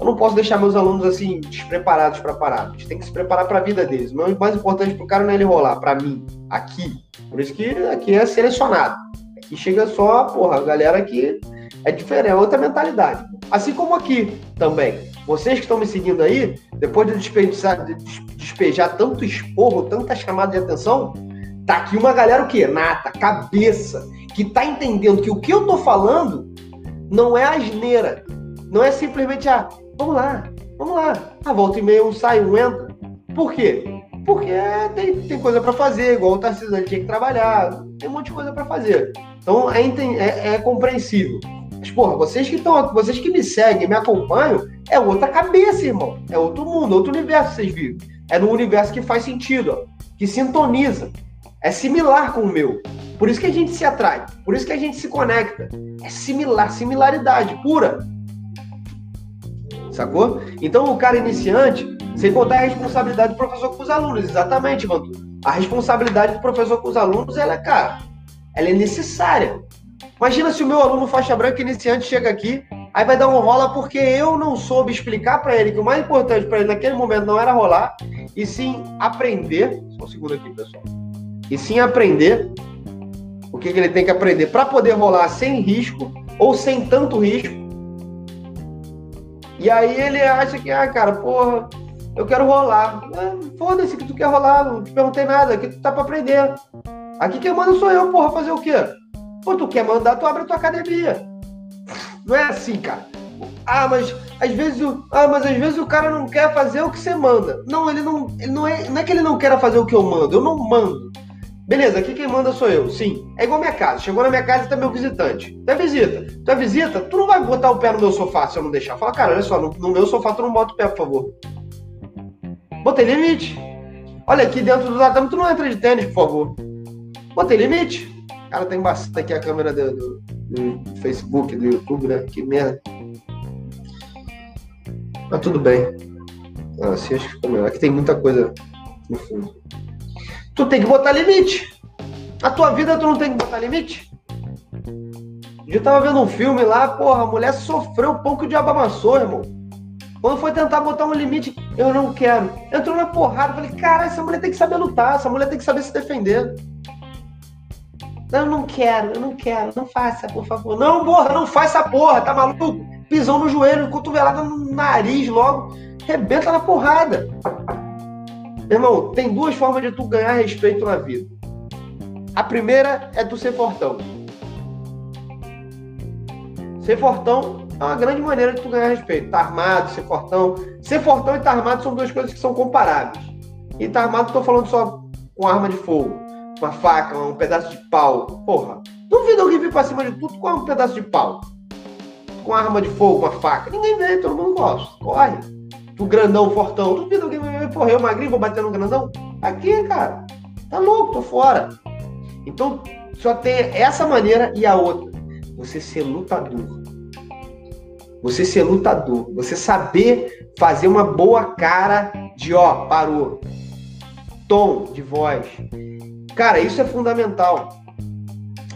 Eu não posso deixar meus alunos assim despreparados para parar. A gente tem que se preparar para a vida deles. O mais importante para o cara não é ele rolar, para mim, aqui. Por isso que aqui é selecionado. Aqui chega só, porra, a galera que é diferente, é outra mentalidade. Assim como aqui também. Vocês que estão me seguindo aí, depois de despejar, de despejar tanto esporro, tanta chamada de atenção, tá aqui uma galera o quê? Nata, cabeça, que tá entendendo que o que eu tô falando não é asneira. Não é simplesmente, ah, vamos lá, vamos lá. A volta e meia um sai, um entra. Por quê? Porque tem, tem coisa para fazer, igual o Tarcísio tinha que trabalhar, tem um monte de coisa para fazer. Então é, é, é compreensível. Mas, porra, vocês que estão, vocês que me seguem, me acompanham, é outra cabeça, irmão. É outro mundo, outro universo que vocês vivem. É no universo que faz sentido, ó, que sintoniza. É similar com o meu. Por isso que a gente se atrai, por isso que a gente se conecta. É similar, similaridade pura. Sacou? Então o cara iniciante, sem contar a responsabilidade do professor com os alunos, exatamente, mano. A responsabilidade do professor com os alunos, ela é, cara, ela é necessária. Imagina se o meu aluno faixa branca iniciante chega aqui, aí vai dar um rola porque eu não soube explicar para ele que o mais importante para ele naquele momento não era rolar, e sim aprender. Só um segundo aqui, pessoal. E sim aprender o que, que ele tem que aprender para poder rolar sem risco ou sem tanto risco. E aí ele acha que, ah, cara, porra, eu quero rolar. É, Foda-se que tu quer rolar, não te perguntei nada, aqui tu tá pra aprender. Aqui quem manda sou eu, porra, fazer o quê? Pô, tu quer mandar, tu abre a tua academia. Não é assim, cara. Ah, mas às vezes o, ah, mas às vezes o cara não quer fazer o que você manda. Não, ele não, ele não é, não é que ele não quer fazer o que eu mando, eu não mando. Beleza, aqui quem manda sou eu, sim. É igual minha casa. Chegou na minha casa e tá meu visitante. Tu é visita. Tu é visita, tu não vai botar o pé no meu sofá se eu não deixar. Fala, cara, olha só, no, no meu sofá tu não bota o pé, por favor. Botei limite. Olha, aqui dentro do tatame tu não entra de tênis, por favor. Botei limite. Cara, tem bastante aqui a câmera do, do, do Facebook, do YouTube, né? Que merda. Mas tudo bem. Assim acho que ficou melhor. Aqui tem muita coisa no fundo. Tu tem que botar limite. A tua vida tu não tem que botar limite? Eu tava vendo um filme lá, porra, a mulher sofreu um pouco de abamaçou, irmão. Quando foi tentar botar um limite, eu não quero. Entrou na porrada, falei, cara, essa mulher tem que saber lutar, essa mulher tem que saber se defender. Não, não quero, eu não quero, não faça, por favor. Não, porra, não essa porra, tá maluco? Pisão no joelho, cotovelada no nariz logo, rebenta na porrada. Irmão, tem duas formas de tu ganhar respeito na vida. A primeira é tu ser fortão. Ser fortão é uma grande maneira de tu ganhar respeito. Tá armado, ser fortão. Ser fortão e tá armado são duas coisas que são comparáveis. E tá armado, tô falando só com arma de fogo uma faca, um pedaço de pau. Porra, duvido alguém vir pra cima de tudo com um pedaço de pau. Com arma de fogo, uma faca. Ninguém vê, todo mundo gosta. Corre. Tu grandão, fortão. Duvido alguém vir, porra, eu magrinho, vou bater no grandão? Aqui, cara. Tá louco, tô fora. Então, só tem essa maneira e a outra. Você ser lutador. Você ser lutador. Você saber fazer uma boa cara de, ó, parou. Tom de voz Cara, isso é fundamental.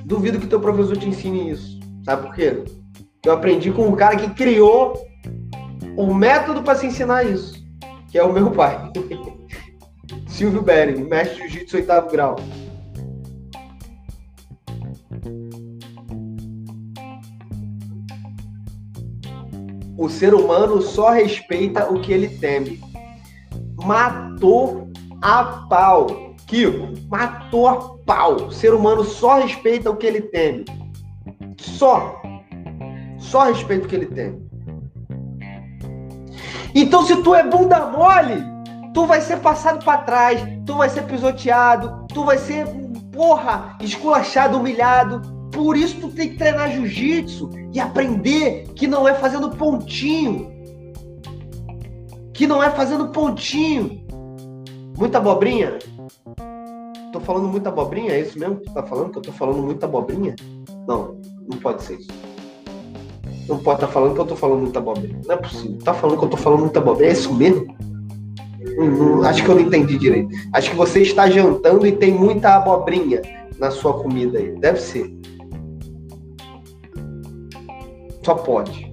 Duvido que teu professor te ensine isso. Sabe por quê? Eu aprendi com um cara que criou o método para se ensinar isso, que é o meu pai. [laughs] Silvio Bering, mestre de jiu-jitsu oitavo grau. O ser humano só respeita o que ele teme. Matou a pau Kiko, matou a pau. O ser humano só respeita o que ele teme. Só. Só respeita o que ele teme. Então, se tu é bunda mole, tu vai ser passado para trás, tu vai ser pisoteado, tu vai ser, porra, esculachado, humilhado. Por isso tu tem que treinar jiu-jitsu e aprender que não é fazendo pontinho. Que não é fazendo pontinho. Muita abobrinha? Tô falando muita abobrinha? É isso mesmo que tu tá falando? Que eu tô falando muita abobrinha? Não, não pode ser isso. Não pode estar tá falando que eu tô falando muita abobrinha. Não é possível. Tá falando que eu tô falando muita abobrinha? É isso mesmo? Hum, acho que eu não entendi direito. Acho que você está jantando e tem muita abobrinha na sua comida aí. Deve ser. Só pode.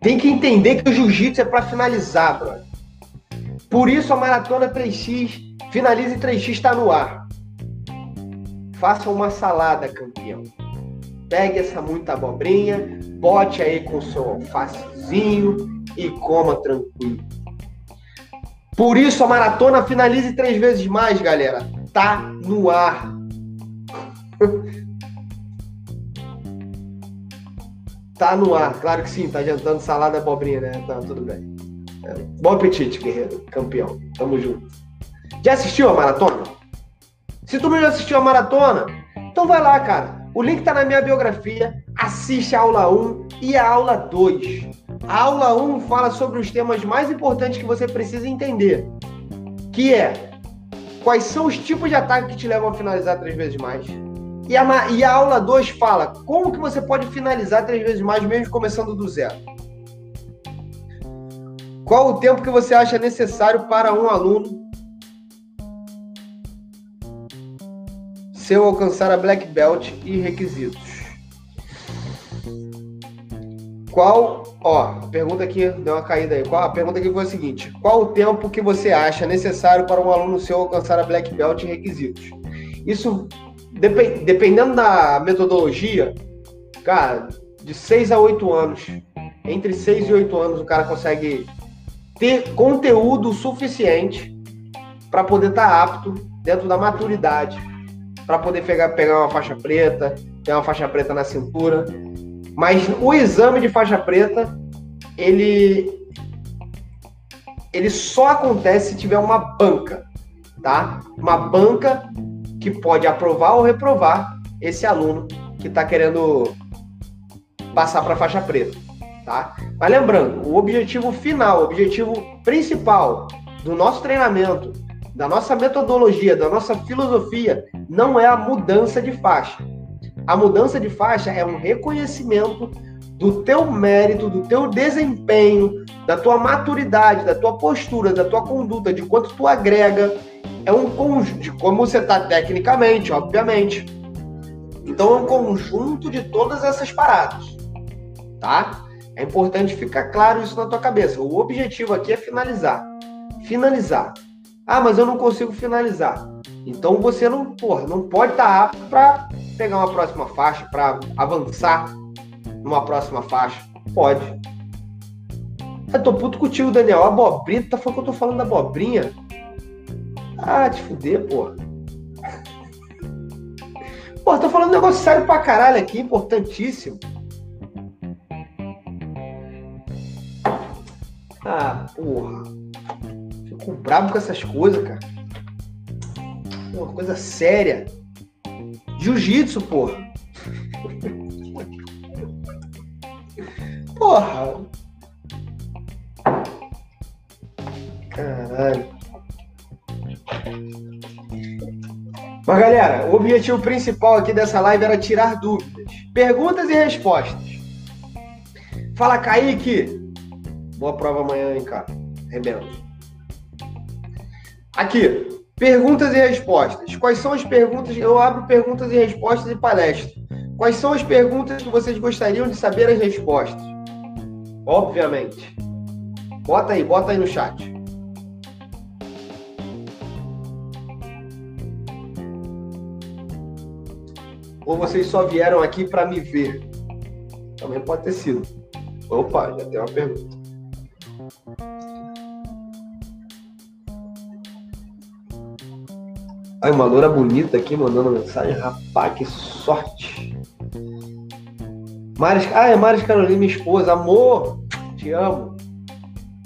Tem que entender que o jiu-jitsu é para finalizar, brother. Por isso a maratona 3x, finalize 3x está no ar. Faça uma salada, campeão. Pegue essa muita abobrinha, bote aí com seu alfacezinho e coma tranquilo. Por isso a maratona finalize três vezes mais, galera. Tá no ar. [laughs] tá no ar, claro que sim, tá jantando salada abobrinha, né? Tá, tudo bem. Bom apetite, guerreiro, campeão. Tamo junto. Já assistiu a maratona? Se tu não já assistiu a maratona, então vai lá, cara. O link tá na minha biografia. Assiste a aula 1 e a aula 2. A aula 1 fala sobre os temas mais importantes que você precisa entender. Que é quais são os tipos de ataque que te levam a finalizar três vezes mais. E a, e a aula 2 fala como que você pode finalizar três vezes mais, mesmo começando do zero. Qual o tempo que você acha necessário para um aluno seu alcançar a Black Belt e requisitos. Qual, ó, pergunta aqui, deu uma caída aí. Qual, a pergunta aqui foi a seguinte: qual o tempo que você acha necessário para um aluno seu alcançar a Black Belt e requisitos? Isso, depend, dependendo da metodologia, cara, de 6 a 8 anos. Entre 6 e 8 anos o cara consegue ter conteúdo suficiente para poder estar tá apto dentro da maturidade para poder pegar, pegar uma faixa preta, ter uma faixa preta na cintura. Mas o exame de faixa preta, ele ele só acontece se tiver uma banca, tá? Uma banca que pode aprovar ou reprovar esse aluno que está querendo passar para a faixa preta, tá? Mas lembrando, o objetivo final, o objetivo principal do nosso treinamento da nossa metodologia, da nossa filosofia, não é a mudança de faixa. A mudança de faixa é um reconhecimento do teu mérito, do teu desempenho, da tua maturidade, da tua postura, da tua conduta, de quanto tu agrega. É um conjunto de como você está tecnicamente, obviamente. Então é um conjunto de todas essas paradas, tá? É importante ficar claro isso na tua cabeça. O objetivo aqui é finalizar. Finalizar. Ah, mas eu não consigo finalizar. Então você não, porra, não pode estar tá apto para pegar uma próxima faixa, para avançar numa próxima faixa. Pode. Eu tô puto contigo, Daniel. Abobrinha, tá falando que eu tô falando da abobrinha? Ah, te fuder, porra. Porra, tô falando um negócio sério pra caralho aqui, importantíssimo. Ah, porra. Fico bravo com essas coisas, cara. Uma coisa séria. Jiu-jitsu, porra. Porra. Caralho. Mas galera, o objetivo principal aqui dessa live era tirar dúvidas, perguntas e respostas. Fala, Kaique. Boa prova amanhã, hein, cara. Rebelo. Aqui, perguntas e respostas. Quais são as perguntas? Eu abro perguntas e respostas e palestra. Quais são as perguntas que vocês gostariam de saber as respostas? Obviamente. Bota aí, bota aí no chat. Ou vocês só vieram aqui para me ver? Também pode ter sido. Opa, já tem uma pergunta. Ai, uma loura bonita aqui mandando mensagem. Rapaz, que sorte. Maris, ah, é Maris Carolina, minha esposa. Amor, te amo.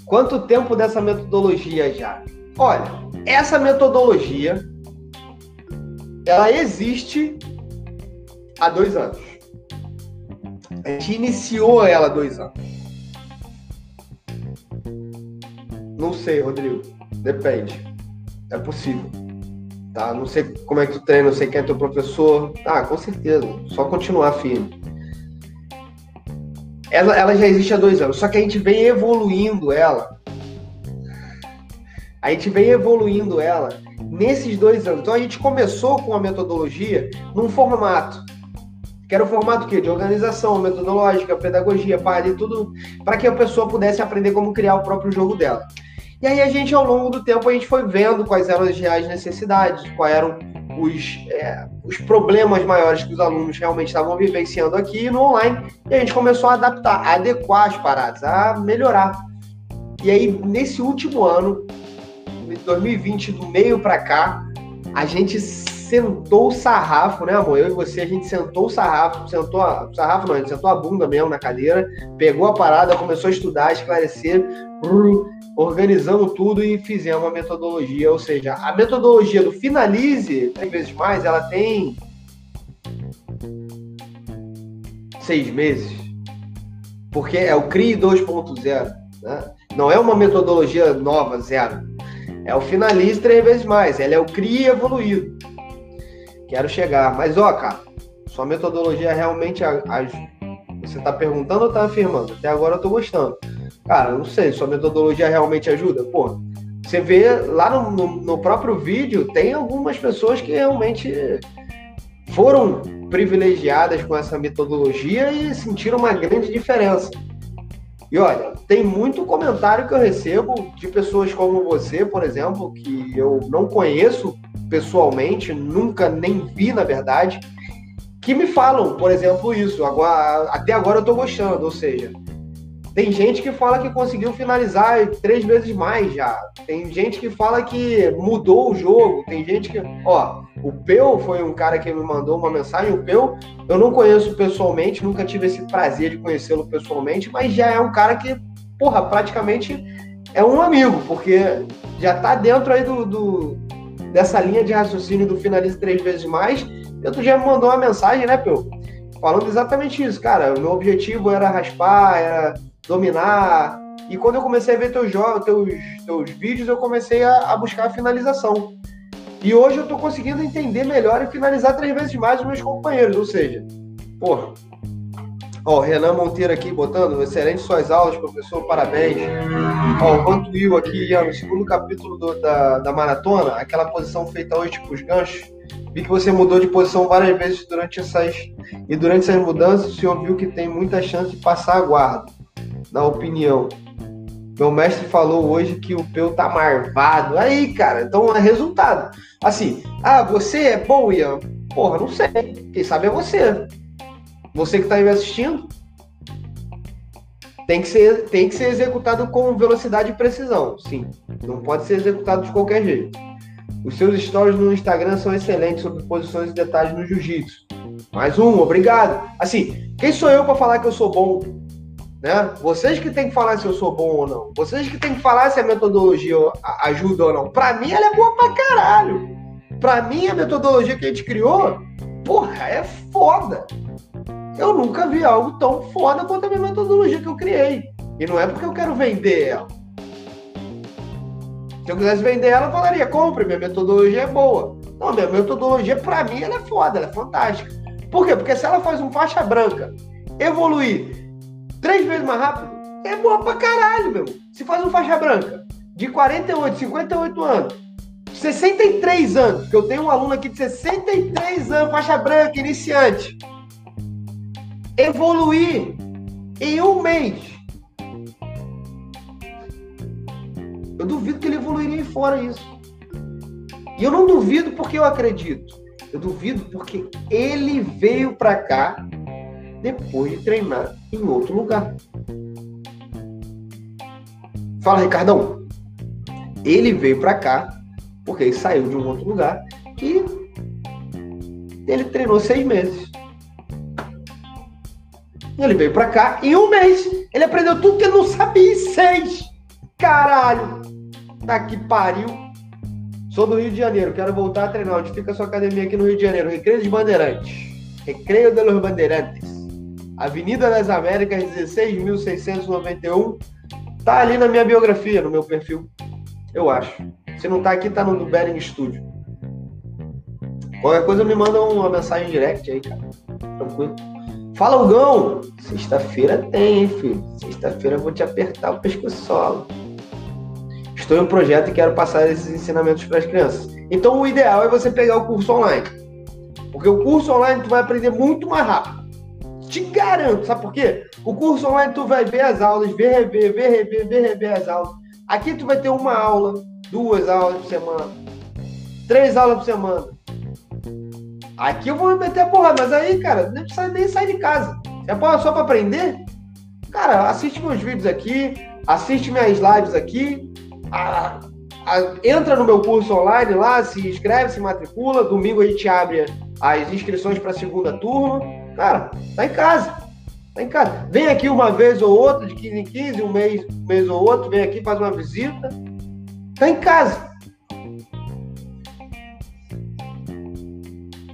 Quanto tempo dessa metodologia já? Olha, essa metodologia ela existe há dois anos. A gente iniciou ela há dois anos. Não sei, Rodrigo. Depende. É possível tá? Não sei como é que tu treina, não sei quem é teu professor. Ah, com certeza. Só continuar firme. ela, ela já existe há dois anos, só que a gente vem evoluindo ela. A gente vem evoluindo ela nesses dois anos. Então a gente começou com a metodologia num formato. Que era o formato quê? de organização, metodológica, pedagogia, para tudo, para que a pessoa pudesse aprender como criar o próprio jogo dela. E aí a gente, ao longo do tempo, a gente foi vendo quais eram as reais necessidades, quais eram os, é, os problemas maiores que os alunos realmente estavam vivenciando aqui no online, e a gente começou a adaptar, a adequar as paradas, a melhorar. E aí, nesse último ano, 2020, do meio para cá, a gente sentou o sarrafo, né, amor? Eu e você, a gente sentou o sarrafo, sentou a. Sarrafo não, a gente sentou a bunda mesmo na cadeira, pegou a parada, começou a estudar, esclarecer, organizamos tudo e fizemos uma metodologia. Ou seja, a metodologia do Finalize, três vezes mais, ela tem seis meses. Porque é o CRI 2.0. Né? Não é uma metodologia nova, zero. É o Finalize três vezes mais. Ela é o CRI evoluído. Quero chegar. Mas, ó, cara, sua metodologia realmente. Você está perguntando ou está afirmando? Até agora eu estou gostando. Cara, não sei, sua metodologia realmente ajuda? Pô, você vê lá no, no, no próprio vídeo, tem algumas pessoas que realmente foram privilegiadas com essa metodologia e sentiram uma grande diferença. E olha, tem muito comentário que eu recebo de pessoas como você, por exemplo, que eu não conheço pessoalmente, nunca nem vi, na verdade, que me falam, por exemplo, isso. Agora, até agora eu estou gostando, ou seja, tem gente que fala que conseguiu finalizar três vezes mais já. Tem gente que fala que mudou o jogo. Tem gente que. Ó, o Peu foi um cara que me mandou uma mensagem. O Peu, eu não conheço pessoalmente, nunca tive esse prazer de conhecê-lo pessoalmente, mas já é um cara que, porra, praticamente é um amigo, porque já tá dentro aí do, do dessa linha de raciocínio do finalize três vezes mais. E tu já me mandou uma mensagem, né, Peu? Falando exatamente isso, cara. O meu objetivo era raspar, era dominar. E quando eu comecei a ver teus teus, teus vídeos, eu comecei a, a buscar a finalização. E hoje eu estou conseguindo entender melhor e finalizar três vezes mais os meus companheiros. Ou seja, porra. Ó, Renan Monteiro aqui botando, excelente suas aulas, professor, parabéns. Ó, o Vantuil aqui, no segundo capítulo do, da, da maratona, aquela posição feita hoje, tipo os ganchos, vi que você mudou de posição várias vezes durante essas. E durante essas mudanças, o senhor viu que tem muita chance de passar a guarda na opinião. Meu mestre falou hoje que o Peu tá marvado. Aí, cara, então é resultado. Assim, ah, você é bom, Ian? Porra, não sei. Quem sabe é você. Você que tá aí me assistindo. Tem que, ser, tem que ser executado com velocidade e precisão, sim. Não pode ser executado de qualquer jeito. Os seus stories no Instagram são excelentes sobre posições e detalhes no jiu-jitsu. Mais um, obrigado. Assim, quem sou eu para falar que eu sou bom né? Vocês que tem que falar se eu sou bom ou não. Vocês que tem que falar se a metodologia ajuda ou não. Para mim, ela é boa pra caralho. Para mim, a metodologia que a gente criou, porra, é foda. Eu nunca vi algo tão foda quanto a minha metodologia que eu criei. E não é porque eu quero vender ela. Se eu quisesse vender ela, eu falaria: compre, minha metodologia é boa. Não, minha metodologia, para mim, ela é foda, ela é fantástica. Por quê? Porque se ela faz um faixa branca evoluir três vezes mais rápido, é boa pra caralho, meu. Se faz um faixa branca de 48, 58 anos, 63 anos, porque eu tenho um aluno aqui de 63 anos, faixa branca, iniciante, evoluir em um mês. Eu duvido que ele evoluiria fora isso. E eu não duvido porque eu acredito. Eu duvido porque ele veio para cá depois de treinar em outro lugar. Fala, Ricardão. Ele veio para cá porque ele saiu de um outro lugar e ele treinou seis meses. Ele veio para cá em um mês. Ele aprendeu tudo que ele não sabia em seis. Caralho! Tá que pariu. Sou do Rio de Janeiro, quero voltar a treinar. Onde fica a sua academia aqui no Rio de Janeiro? Recreio dos Bandeirantes. Recreio de Bandeirantes. Avenida das Américas, 16.691. Tá ali na minha biografia, no meu perfil. Eu acho. Se não tá aqui, tá no Bering Studio. Qualquer coisa me manda uma mensagem direct aí, cara. Tranquilo. Fala, Hugão! Sexta-feira tem, hein, filho? Sexta-feira eu vou te apertar o pescoço. Estou em um projeto e quero passar esses ensinamentos para as crianças. Então, o ideal é você pegar o curso online. Porque o curso online tu vai aprender muito mais rápido. Te garanto, sabe por quê? O curso online tu vai ver as aulas, ver, rever, ver, rever, ver, rever as aulas. Aqui tu vai ter uma aula, duas aulas por semana, três aulas por semana. Aqui eu vou meter a porrada, mas aí, cara, não precisa nem sair de casa. É só para aprender? Cara, assiste meus vídeos aqui, assiste minhas lives aqui, a, a, entra no meu curso online lá, se inscreve, se matricula. Domingo a gente abre as inscrições para a segunda turma. Cara, tá em casa. Tá em casa. Vem aqui uma vez ou outra, de 15 em 15, um mês, um mês ou outro, vem aqui, faz uma visita. Tá em casa.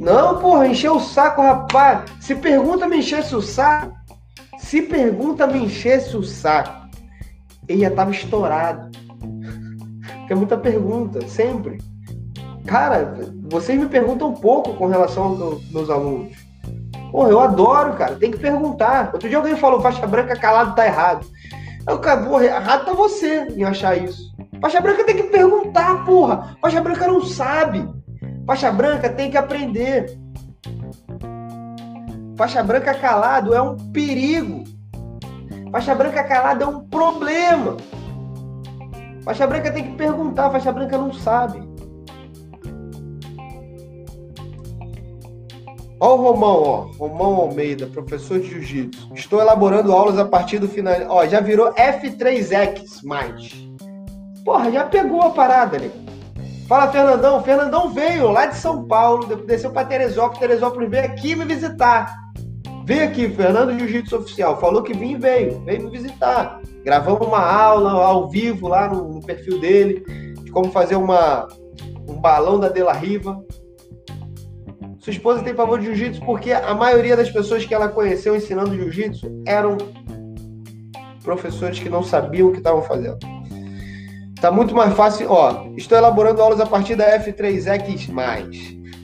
Não, porra, encheu o saco, rapaz. Se pergunta me enchesse o saco. Se pergunta me enchesse o saco. Ele já tava estourado. Porque é muita pergunta, sempre. Cara, vocês me perguntam pouco com relação aos meus alunos. Porra, eu adoro, cara. Tem que perguntar. Outro dia alguém falou, faixa branca calado tá errado. Eu, cara, porra, errado tá você em achar isso. Faixa branca tem que perguntar, porra. Faixa branca não sabe. Faixa branca tem que aprender. Faixa branca calado é um perigo. Faixa branca calado é um problema. Faixa branca tem que perguntar, faixa branca não sabe. Ó o Romão, ó. Romão Almeida, professor de Jiu-Jitsu. Estou elaborando aulas a partir do final. Ó, já virou F3X mais. Porra, já pegou a parada, né? Fala, Fernandão. Fernandão veio lá de São Paulo, desceu para Teresópolis. Teresópolis veio aqui me visitar. Veio aqui, Fernando Jiu-Jitsu Oficial. Falou que vinha e veio. Veio me visitar. Gravamos uma aula ao vivo lá no, no perfil dele de como fazer uma, um balão da Dela Riva. Sua esposa tem favor de jiu-jitsu porque a maioria das pessoas que ela conheceu ensinando jiu-jitsu eram professores que não sabiam o que estavam fazendo. Está muito mais fácil. Ó, estou elaborando aulas a partir da F3X.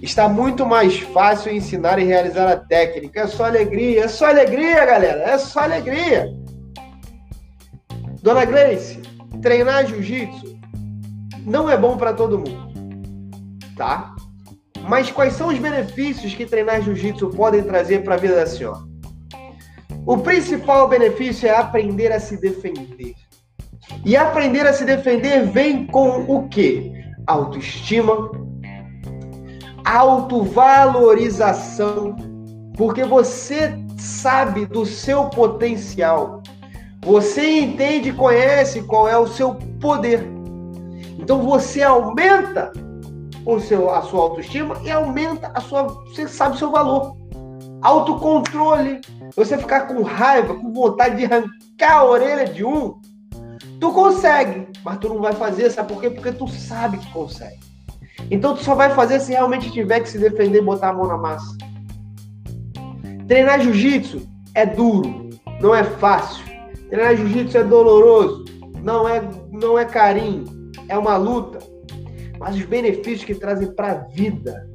Está muito mais fácil ensinar e realizar a técnica. É só alegria, é só alegria, galera. É só alegria. Dona Gleice, treinar jiu-jitsu não é bom para todo mundo, tá? Mas quais são os benefícios que treinar jiu-jitsu podem trazer para a vida da senhora? O principal benefício é aprender a se defender. E aprender a se defender vem com o quê? Autoestima, autovalorização, porque você sabe do seu potencial. Você entende e conhece qual é o seu poder. Então você aumenta o seu, a sua autoestima e aumenta a sua. Você sabe o seu valor. Autocontrole. Você ficar com raiva, com vontade de arrancar a orelha de um, tu consegue, mas tu não vai fazer, sabe por quê? Porque tu sabe que consegue. Então tu só vai fazer se realmente tiver que se defender e botar a mão na massa. Treinar jiu-jitsu é duro, não é fácil. Treinar jiu-jitsu é doloroso, não é, não é carinho, é uma luta. Mas os benefícios que trazem para a vida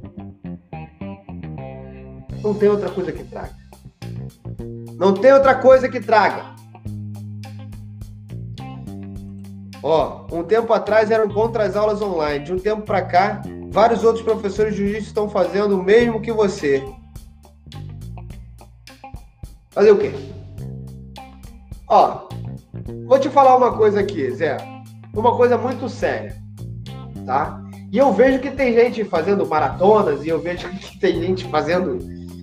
não tem outra coisa que traga. Não tem outra coisa que traga. Ó, um tempo atrás eram contra as aulas online. De um tempo para cá, vários outros professores de jiu-jitsu estão fazendo o mesmo que você. Fazer o quê? Ó, vou te falar uma coisa aqui, Zé. Uma coisa muito séria, tá? E eu vejo que tem gente fazendo maratonas e eu vejo [laughs] que tem gente fazendo.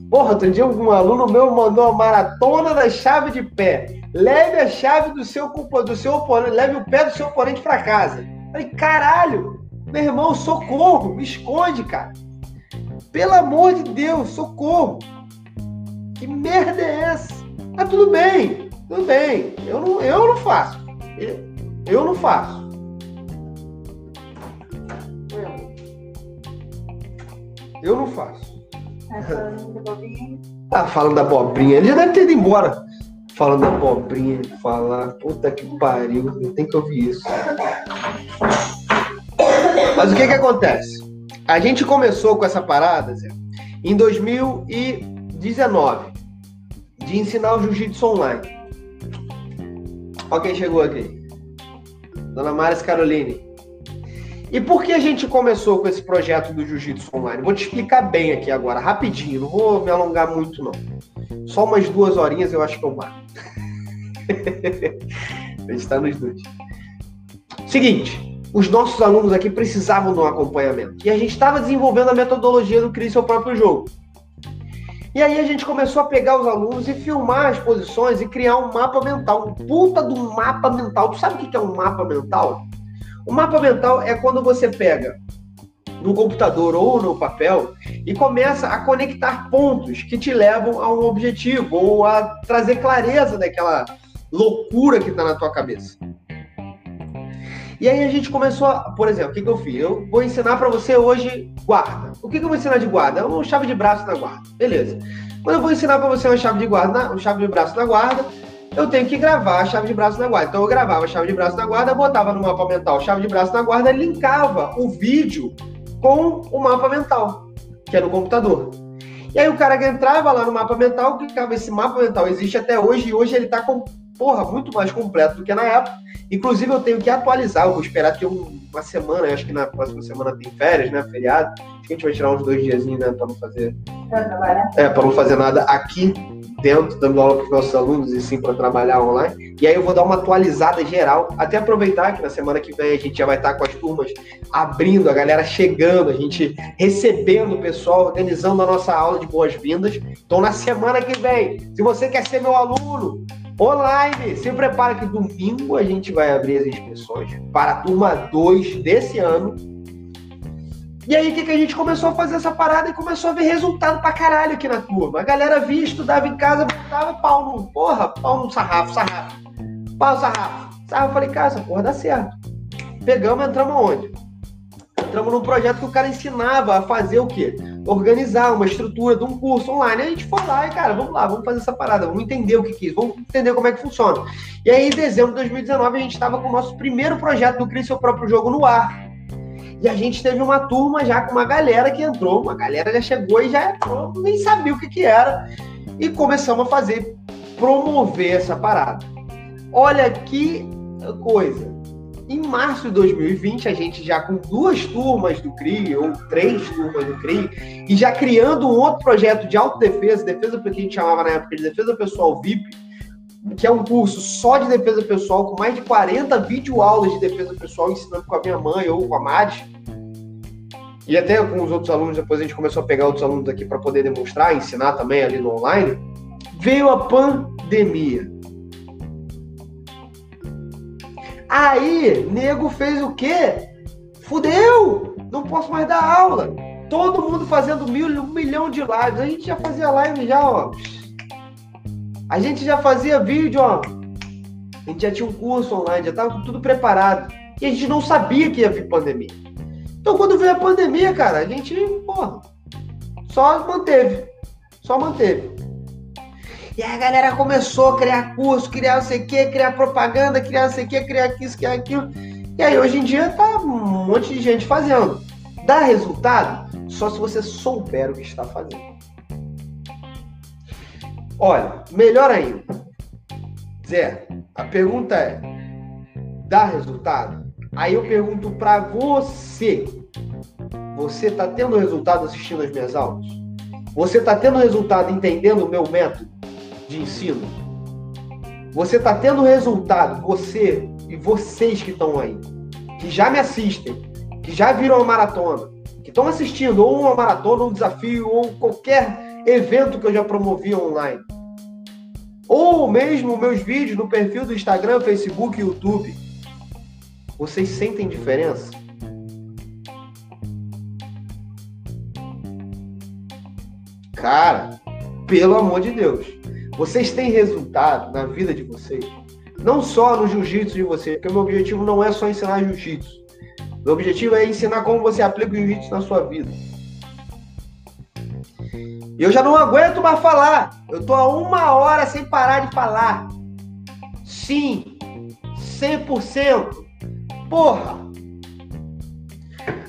Porra, outro dia um aluno meu mandou a maratona da chave de pé. Leve a chave do seu, do seu oponente, leve o pé do seu oponente para casa. falei, caralho, meu irmão, socorro, me esconde, cara. Pelo amor de Deus, socorro. Que merda é essa? Mas tudo bem, tudo bem. Eu não, eu não faço. Eu não faço. Eu não faço. Tá falando da bobrinha? Tá falando da abobrinha. Ele já deve ter ido embora falando da abobrinha, falar, puta que pariu, não tem que ouvir isso. Mas o que que acontece? A gente começou com essa parada, Zé, em 2019. de ensinar o jiu-jitsu online. Olha quem chegou aqui. Dona Maris Caroline. E por que a gente começou com esse projeto do Jiu-Jitsu Online? Vou te explicar bem aqui agora, rapidinho, não vou me alongar muito não. Só umas duas horinhas eu acho que eu mato. [laughs] a gente está nos dois. Seguinte, os nossos alunos aqui precisavam de um acompanhamento. E a gente estava desenvolvendo a metodologia do Crie Seu Próprio Jogo. E aí a gente começou a pegar os alunos e filmar as posições e criar um mapa mental, um puta do mapa mental. Tu sabe o que é um mapa mental? O mapa mental é quando você pega no computador ou no papel e começa a conectar pontos que te levam a um objetivo ou a trazer clareza daquela loucura que está na tua cabeça. E aí a gente começou, a, por exemplo, o que, que eu fiz? Eu vou ensinar para você hoje guarda. O que, que eu vou ensinar de guarda? Uma chave de braço na guarda. Beleza. Quando eu vou ensinar para você uma chave de guarda, uma chave de braço na guarda, eu tenho que gravar a chave de braço na guarda. Então eu gravava a chave de braço na guarda, botava no mapa mental chave de braço na guarda, linkava o vídeo com o mapa mental, que é no computador. E aí o cara que entrava lá no mapa mental, clicava esse mapa mental, existe até hoje, e hoje ele está com porra, muito mais completo do que na época. Inclusive, eu tenho que atualizar, eu vou esperar ter uma semana, acho que na próxima semana tem férias, né? Feriado. Acho que a gente vai tirar uns dois diazinhos, né? Pra não fazer. É, pra não fazer nada aqui dentro, dando aula para os nossos alunos e sim para trabalhar online. E aí eu vou dar uma atualizada geral, até aproveitar que na semana que vem a gente já vai estar com as turmas abrindo, a galera chegando, a gente recebendo o pessoal, organizando a nossa aula de boas-vindas. Então na semana que vem, se você quer ser meu aluno, online. Se prepara que domingo a gente vai abrir as inscrições para a turma 2 desse ano. E aí, o que, que a gente começou a fazer essa parada e começou a ver resultado pra caralho aqui na turma. A galera via, estudava em casa, voltava pau no. Porra, pau no sarrafo, sarrafo. Pau, sarrafo. Sarrafo, falei, cara, essa porra dá certo. Pegamos, entramos onde? Entramos num projeto que o cara ensinava a fazer o quê? organizar uma estrutura de um curso online. A gente foi lá e, cara, vamos lá, vamos fazer essa parada, vamos entender o que que é vamos entender como é que funciona. E aí, em dezembro de 2019, a gente estava com o nosso primeiro projeto do Crie Seu Próprio Jogo no ar. E a gente teve uma turma já com uma galera que entrou, uma galera já chegou e já entrou, nem sabia o que que era. E começamos a fazer, promover essa parada. Olha que coisa. Em março de 2020, a gente já com duas turmas do CRI, ou três turmas do CRI, e já criando um outro projeto de autodefesa, defesa que a gente chamava na época de defesa pessoal VIP, que é um curso só de defesa pessoal, com mais de 40 videoaulas de defesa pessoal, ensinando com a minha mãe ou com a Mari. E até com os outros alunos, depois a gente começou a pegar outros alunos aqui para poder demonstrar, ensinar também ali no online. Veio a pandemia. Aí, nego fez o quê? Fudeu! Não posso mais dar aula. Todo mundo fazendo mil, um milhão de lives. A gente já fazia live já, ó. A gente já fazia vídeo, ó. A gente já tinha um curso online, já estava tudo preparado. E a gente não sabia que ia vir pandemia. Então, quando veio a pandemia, cara, a gente, porra, só manteve. Só manteve. E aí a galera começou a criar curso, criar não sei o quê, criar propaganda, criar não sei o quê, criar isso, criar aquilo. E aí hoje em dia tá um monte de gente fazendo. Dá resultado? Só se você souber o que está fazendo. Olha, melhor ainda. Zé, a pergunta é: dá resultado? Aí eu pergunto para você: você está tendo resultado assistindo as minhas aulas? Você está tendo resultado entendendo o meu método? de ensino, você está tendo resultado, você e vocês que estão aí, que já me assistem, que já viram a maratona, que estão assistindo ou uma maratona, um desafio, ou qualquer evento que eu já promovi online. Ou mesmo meus vídeos no perfil do Instagram, Facebook e YouTube. Vocês sentem diferença? Cara, pelo amor de Deus. Vocês têm resultado na vida de vocês? Não só no jiu-jitsu de vocês, porque o meu objetivo não é só ensinar jiu-jitsu. Meu objetivo é ensinar como você aplica o jiu-jitsu na sua vida. Eu já não aguento mais falar. Eu tô há uma hora sem parar de falar. Sim, 100%. Porra!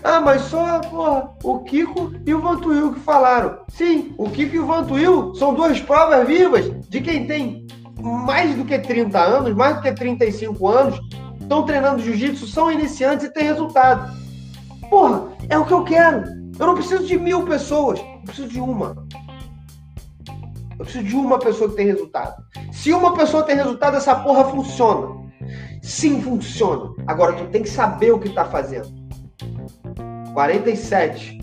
Ah, mas só, porra, o Kiko e o Vantuil que falaram. Sim, o Kiko e o Vantuil são duas provas vivas de quem tem mais do que 30 anos, mais do que 35 anos, estão treinando jiu-jitsu, são iniciantes e têm resultado. Porra, é o que eu quero. Eu não preciso de mil pessoas, preciso de uma. Eu preciso de uma pessoa que tem resultado. Se uma pessoa tem resultado, essa porra funciona. Sim, funciona. Agora tu tem que saber o que tá fazendo. 47.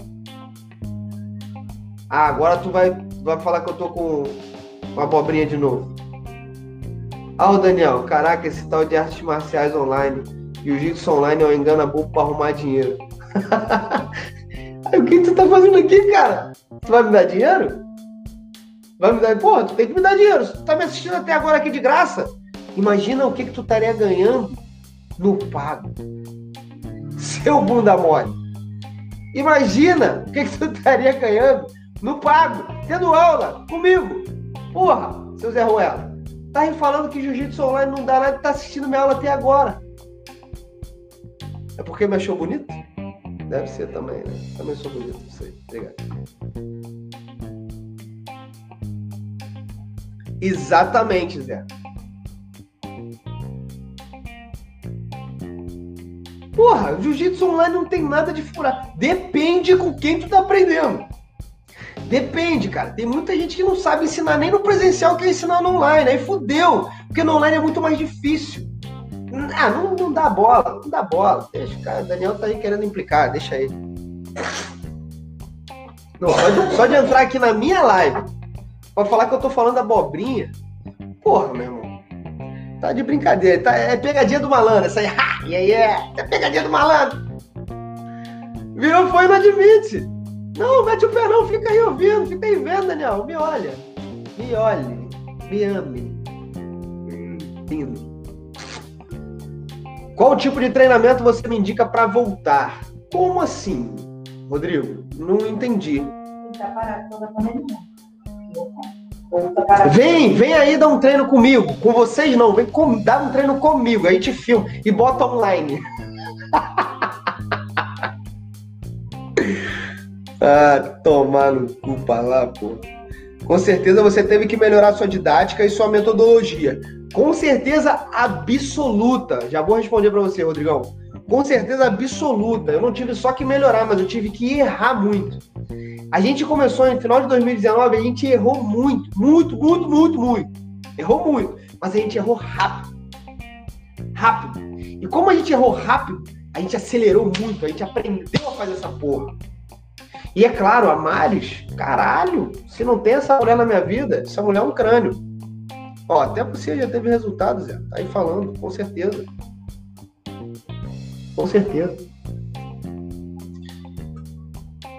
Ah, agora tu vai, vai falar que eu tô com uma abobrinha de novo. Ah, Daniel, caraca, esse tal de artes marciais online e o jiu-jitsu online é um engano bobo pra arrumar dinheiro. [laughs] o que tu tá fazendo aqui, cara? Tu vai me dar dinheiro? Vai me dar. Porra, tu tem que me dar dinheiro. Tu tá me assistindo até agora aqui de graça. Imagina o que, que tu estaria ganhando no pago. Seu bunda mole. Imagina o que, que tu estaria ganhando no pago, tendo aula comigo. Porra, seu Zé Ruela. Tá aí falando que jiu-jitsu online não dá nada tá assistindo minha aula até agora. É porque me achou bonito? Deve ser também, né? Também sou bonito, não sei. Obrigado. Exatamente, Zé. Porra, jiu-jitsu online não tem nada de furar. Depende com quem tu tá aprendendo. Depende, cara. Tem muita gente que não sabe ensinar nem no presencial que ensinar no online. Aí fudeu. Porque no online é muito mais difícil. Ah, não, não dá bola. Não dá bola. Deixa, cara. O Daniel tá aí querendo implicar. Deixa ele. Não, só, de, só de entrar aqui na minha live Pra falar que eu tô falando abobrinha. Porra, meu irmão. Tá de brincadeira. Tá, é pegadinha do malandro. Essa aí, ha, e aí é. É pegadinha do malandro. Virou foi não admite. Não, mete o pé não. Fica aí ouvindo. Fica aí vendo, Daniel. Me olha. Me olhe. Me ame. Lindo. Qual tipo de treinamento você me indica para voltar? Como assim, Rodrigo? Não entendi. Tá. Vem, vem aí dar um treino comigo. Com vocês não, vem com, dar um treino comigo. Aí te filma e bota online. [laughs] ah, tomar no cu pra lá, pô. Com certeza você teve que melhorar sua didática e sua metodologia. Com certeza absoluta. Já vou responder para você, Rodrigão. Com certeza absoluta. Eu não tive só que melhorar, mas eu tive que errar muito. A gente começou no final de 2019, a gente errou muito, muito, muito, muito, muito. Errou muito, mas a gente errou rápido. Rápido. E como a gente errou rápido, a gente acelerou muito, a gente aprendeu a fazer essa porra. E é claro, a Maris, caralho, se não tem essa mulher na minha vida, essa mulher é um crânio. Ó, até você já teve resultados, Zé. Tá aí falando, com certeza. Com certeza.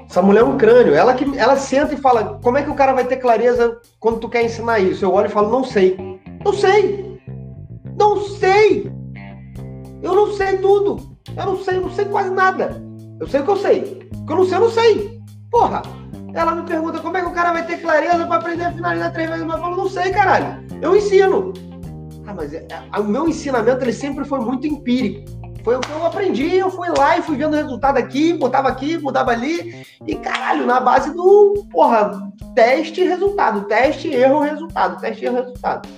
Essa mulher é um crânio. Ela que ela senta e fala: "Como é que o cara vai ter clareza quando tu quer ensinar isso?" Eu olho e falo: "Não sei". Não sei. Não sei. Eu não sei tudo. Eu não sei, eu não sei quase nada. Eu sei o que eu sei. O que eu não sei, eu não sei. Porra. Ela me pergunta como é que o cara vai ter clareza para aprender a finalizar três vezes. Mas eu falo, não sei, caralho. Eu ensino. Ah, mas é, é, o meu ensinamento ele sempre foi muito empírico. Foi o que eu aprendi, eu fui lá e fui vendo o resultado aqui, botava aqui, mudava ali, e caralho, na base do, porra, teste resultado, teste, erro, resultado, teste, erro, resultado.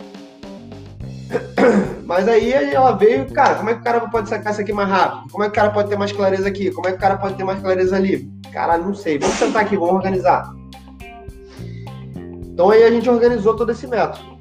[coughs] Mas aí ela veio, cara, como é que o cara pode sacar isso aqui mais rápido? Como é que o cara pode ter mais clareza aqui? Como é que o cara pode ter mais clareza ali? Caralho, não sei. Vamos sentar aqui, vamos organizar. Então aí a gente organizou todo esse método.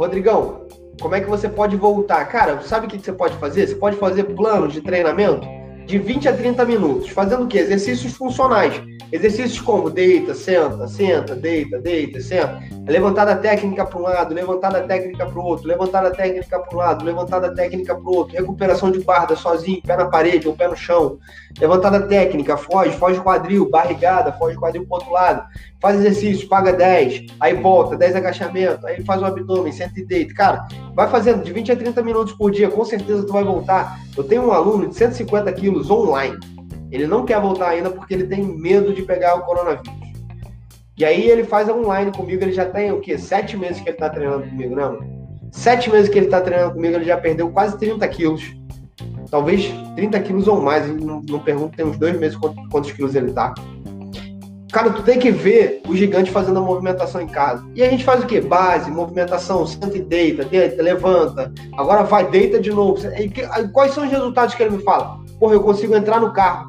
Rodrigão, como é que você pode voltar? Cara, sabe o que você pode fazer? Você pode fazer planos de treinamento de 20 a 30 minutos, fazendo o quê? Exercícios funcionais. Exercícios como deita, senta, senta, deita, deita, senta. Levantada técnica para um lado, levantada técnica para o outro, levantada técnica para um lado, levantada técnica para o outro, recuperação de guarda sozinho, pé na parede ou pé no chão. Levantada técnica, foge, foge quadril, barrigada, foge quadril para outro lado. Faz exercício, paga 10, aí volta, 10 agachamento, aí faz o abdômen, senta e deita. Cara, vai fazendo de 20 a 30 minutos por dia, com certeza tu vai voltar. Eu tenho um aluno de 150 quilos online ele não quer voltar ainda porque ele tem medo de pegar o coronavírus. E aí ele faz online comigo, ele já tem o quê? Sete meses que ele tá treinando comigo, não? Sete meses que ele tá treinando comigo, ele já perdeu quase 30 quilos. talvez 30 quilos ou mais. Não, não pergunto, tem uns dois meses quantos, quantos quilos ele tá. Cara, tu tem que ver o gigante fazendo a movimentação em casa. E a gente faz o quê? Base, movimentação, senta e deita, deita, levanta. Agora vai, deita de novo. E quais são os resultados que ele me fala? Porra, eu consigo entrar no carro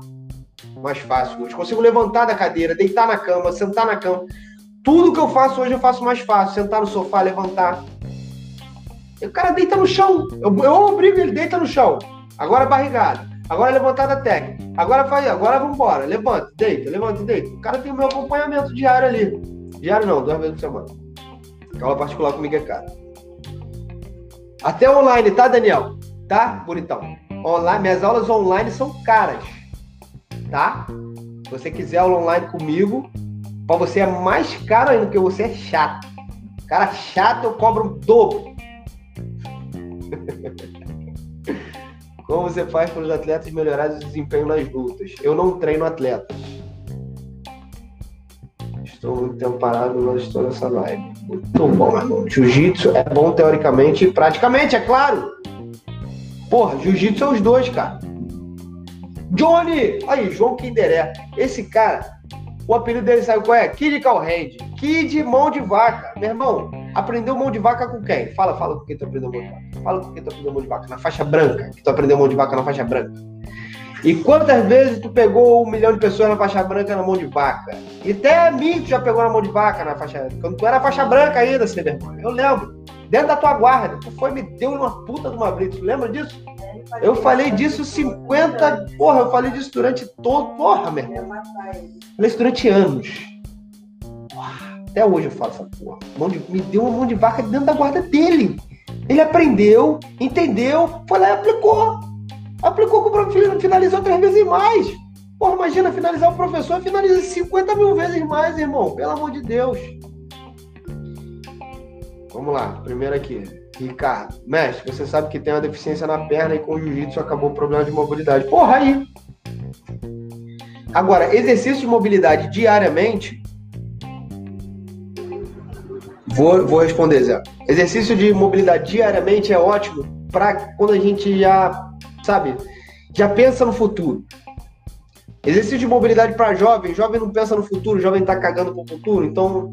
mais fácil. Eu consigo levantar da cadeira, deitar na cama, sentar na cama. Tudo que eu faço hoje eu faço mais fácil. Sentar no sofá, levantar. E o cara deita no chão. Eu, eu obrigo ele, deita no chão. Agora barrigada. Agora levantada técnica. Agora faz, agora vamos embora. Levanta, deita, levanta, deita. O cara tem o meu acompanhamento diário ali. Diário não, duas vezes por semana. Aula particular comigo é cara. Até online, tá, Daniel? Tá, bonitão? Online, minhas aulas online são caras. Tá? Se você quiser aula online comigo, para você é mais caro ainda, porque você é chato. Cara chato, eu cobro o dobro. [laughs] Como você faz para os atletas melhorarem o desempenho nas lutas? Eu não treino atletas. Estou muito tempo parado, mas estou nessa live. Muito bom, irmão. Jiu-jitsu é bom teoricamente e praticamente, é claro. Porra, jiu-jitsu é os dois, cara. Johnny! Aí, João Kinderé. Esse cara, o apelido dele sabe qual é? Kid Calhand. Kid mão de vaca. Meu irmão, aprendeu mão de vaca com quem? Fala, fala com quem tu aprendeu mão de vaca. Fala com quem tu aprendeu mão de vaca. Na faixa branca. Que tu aprendeu mão de vaca na faixa branca. E quantas vezes tu pegou um milhão de pessoas na faixa branca na mão de vaca? E até mim tu já pegou na mão de vaca na faixa. Quando tu era faixa branca ainda, sem vergonha. Eu lembro. Dentro da tua guarda. Tu foi me deu uma puta de uma blitz. Tu lembra disso? Eu falei disso 50. Porra, eu falei disso durante todo. Porra, meu irmão. Falei isso durante anos. Até hoje eu falo essa porra. Mão de, me deu uma mão de vaca dentro da guarda dele. Ele aprendeu, entendeu, foi lá e aplicou. Aplicou com o professor, finalizou três vezes mais. Porra, imagina finalizar o professor, finaliza 50 mil vezes mais, irmão. Pelo amor de Deus. Vamos lá, primeiro aqui. Ricardo, mestre, você sabe que tem uma deficiência na perna e com o jiu-jitsu acabou o problema de mobilidade. Porra, aí. Agora, exercício de mobilidade diariamente Vou, vou responder, Zé. Exercício de mobilidade diariamente é ótimo para quando a gente já, sabe, já pensa no futuro. Exercício de mobilidade para jovem, jovem não pensa no futuro, jovem tá cagando pro futuro, então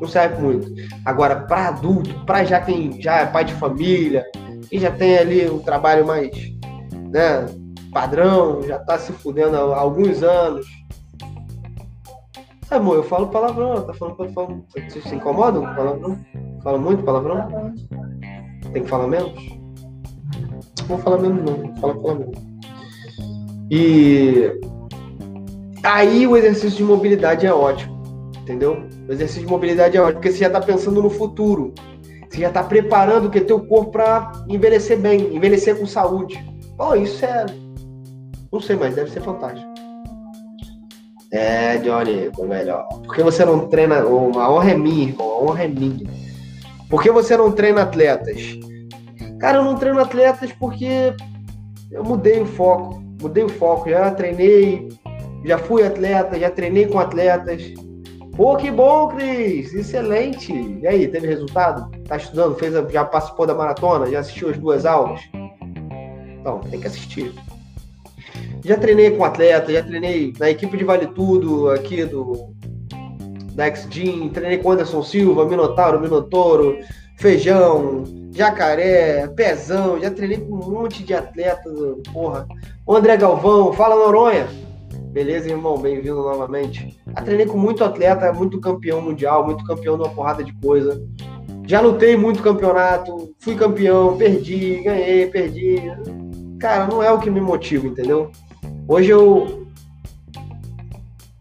não serve muito. Agora, para adulto, para já quem já é pai de família, quem já tem ali um trabalho mais, né, padrão, já tá se fudendo há alguns anos, amor, eu falo palavrão, tá falando palavrão. Vocês se incomodam com palavrão? Fala muito palavrão? Tem que falar menos? Não vou falar menos não, fala palavrão. E aí o exercício de mobilidade é ótimo, entendeu? O exercício de mobilidade é ótimo, porque você já está pensando no futuro. Você já está preparando o que teu corpo para envelhecer bem, envelhecer com saúde. Oh, isso é. Não sei, mas deve ser fantástico. É, Johnny, o melhor. Por que você não treina. A honra é minha, irmão. A honra é minha. Por que você não treina atletas? Cara, eu não treino atletas porque eu mudei o foco. Mudei o foco. Já treinei, já fui atleta, já treinei com atletas. Pô, que bom, Cris! Excelente! E aí, teve resultado? Tá estudando? Fez, já participou da maratona? Já assistiu as duas aulas? Então, tem que assistir. Já treinei com atleta, já treinei na equipe de Vale Tudo aqui do da X-Gym, treinei com Anderson Silva, Minotauro, Minotouro, Feijão, Jacaré, Pezão, já treinei com um monte de atletas, porra. O André Galvão, fala Noronha. Beleza, irmão? Bem-vindo novamente. Já treinei com muito atleta, muito campeão mundial, muito campeão de uma porrada de coisa. Já lutei muito campeonato, fui campeão, perdi, ganhei, perdi. Cara, não é o que me motiva, entendeu? Hoje eu.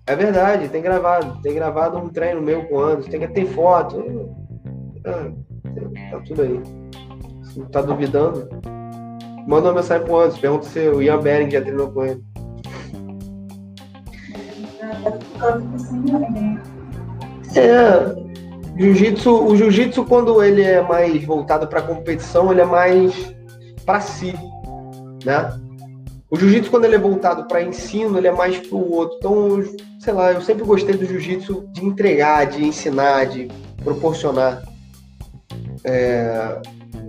É verdade, tem gravado. Tem gravado um treino meu com Anderson, tem que ter foto. Ah, tá tudo aí. Se tá duvidando, manda uma mensagem pro Anderson, pergunta se o Ian Bering já treinou com ele. É. Jiu-jitsu, o jiu-jitsu quando ele é mais voltado para competição, ele é mais para si, né? O jiu-jitsu, quando ele é voltado para ensino, ele é mais para o outro. Então, sei lá, eu sempre gostei do jiu-jitsu de entregar, de ensinar, de proporcionar é,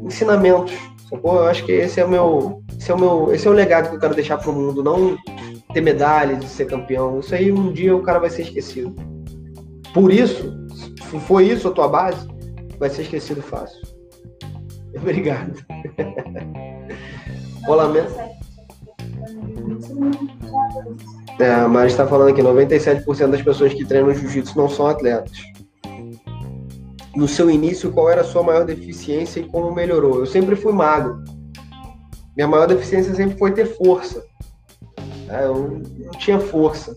ensinamentos. Sacou? Eu acho que esse é o meu, Esse é o meu, esse é o legado que eu quero deixar pro mundo, não ter medalha de ser campeão. Isso aí um dia o cara vai ser esquecido. Por isso, se foi isso a tua base, vai ser esquecido fácil. [laughs] Obrigado. [laughs] Rolamento. É, a Mari está falando aqui, 97% das pessoas que treinam jiu-jitsu não são atletas. No seu início, qual era a sua maior deficiência e como melhorou? Eu sempre fui magro. Minha maior deficiência sempre foi ter força. É, eu não tinha força.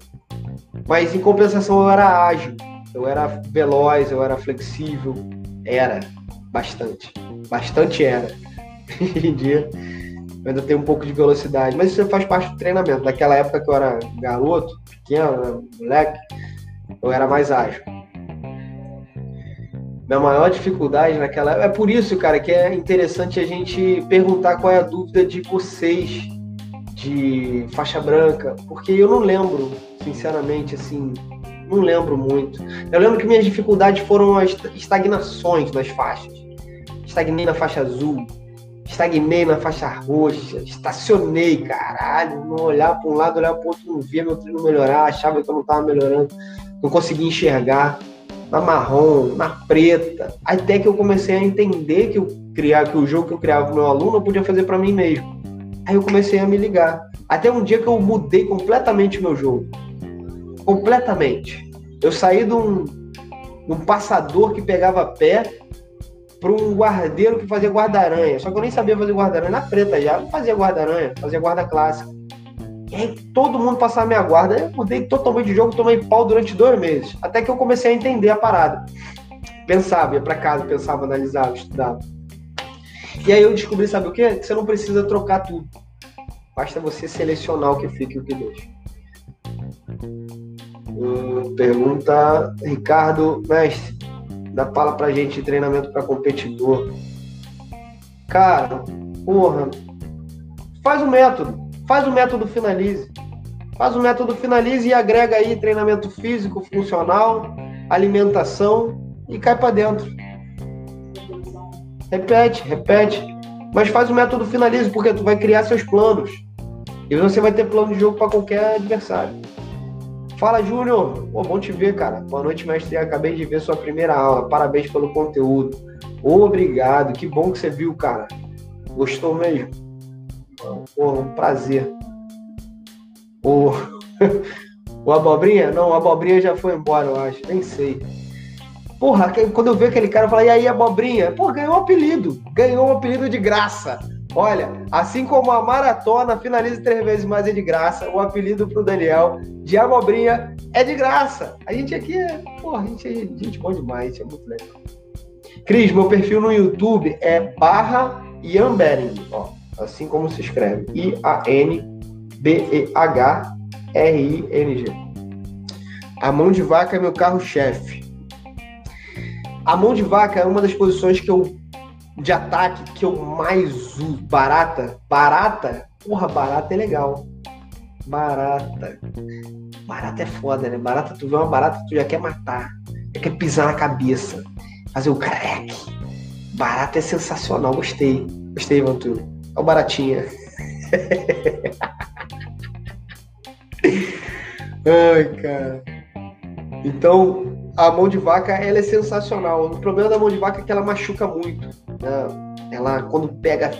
Mas em compensação eu era ágil, eu era veloz, eu era flexível. Era bastante. Bastante era. [laughs] Hoje em dia eu ainda tenho um pouco de velocidade, mas isso faz parte do treinamento. Naquela época que eu era garoto, pequeno, né, moleque, eu era mais ágil. Minha maior dificuldade naquela época. É por isso, cara, que é interessante a gente perguntar qual é a dúvida de vocês de faixa branca, porque eu não lembro, sinceramente, assim, não lembro muito. Eu lembro que minhas dificuldades foram as estagnações nas faixas. Estagnei na faixa azul, estagnei na faixa roxa, estacionei, caralho, não olhar para um lado, olhar para o outro, não via meu treino melhorar, achava que eu não estava melhorando, não conseguia enxergar. Na marrom, na preta, até que eu comecei a entender que, eu criar, que o jogo que eu criava para meu aluno eu podia fazer para mim mesmo. Aí eu comecei a me ligar. Até um dia que eu mudei completamente o meu jogo. Completamente. Eu saí de um, de um passador que pegava pé para um guardeiro que fazia guarda-aranha. Só que eu nem sabia fazer guarda-aranha na preta já. Não fazia guarda-aranha, fazia guarda clássica. E aí todo mundo passava minha guarda. Eu mudei totalmente de jogo, tomei pau durante dois meses. Até que eu comecei a entender a parada. Pensava, ia para casa, pensava, analisava, estudava. E aí eu descobri, sabe o quê? Que você não precisa trocar tudo. Basta você selecionar o que fica e o que deixa. Hum, pergunta Ricardo, mestre, dá fala pra gente treinamento para competidor. Cara, porra, faz o método, faz o método finalize. Faz o método finalize e agrega aí treinamento físico, funcional, alimentação e cai para dentro. Repete, repete. Mas faz o método finalize, porque tu vai criar seus planos. E você vai ter plano de jogo para qualquer adversário. Fala, Júnior. Pô, bom te ver, cara. Boa noite, mestre. Acabei de ver sua primeira aula. Parabéns pelo conteúdo. Obrigado. Que bom que você viu, cara. Gostou mesmo? Pô, um prazer. O... [laughs] o Abobrinha? Não, o Abobrinha já foi embora, eu acho. Nem sei. Porra, quando eu vi aquele cara, eu falei, e aí, Abobrinha? Pô, ganhou um apelido. Ganhou um apelido de graça. Olha, assim como a maratona finaliza três vezes mais é de graça, o apelido pro Daniel de Abobrinha é de graça. A gente aqui é, porra, a gente é gente bom demais, é muito legal. Cris, meu perfil no YouTube é barra Ian Bering, ó, assim como se escreve, I-A-N-B-E-H-R-I-N-G. A mão de vaca é meu carro-chefe. A mão de vaca é uma das posições que eu de ataque que eu mais uso. Barata. Barata? Porra, barata é legal. Barata. Barata é foda, né? Barata, tu vê uma barata, tu já quer matar. Já quer pisar na cabeça. Fazer o crack. Barata é sensacional. Gostei. Gostei, Vanturo. É o baratinha. [laughs] Ai, cara. Então, a mão de vaca ela é sensacional. O problema da mão de vaca é que ela machuca muito. Ela, quando pega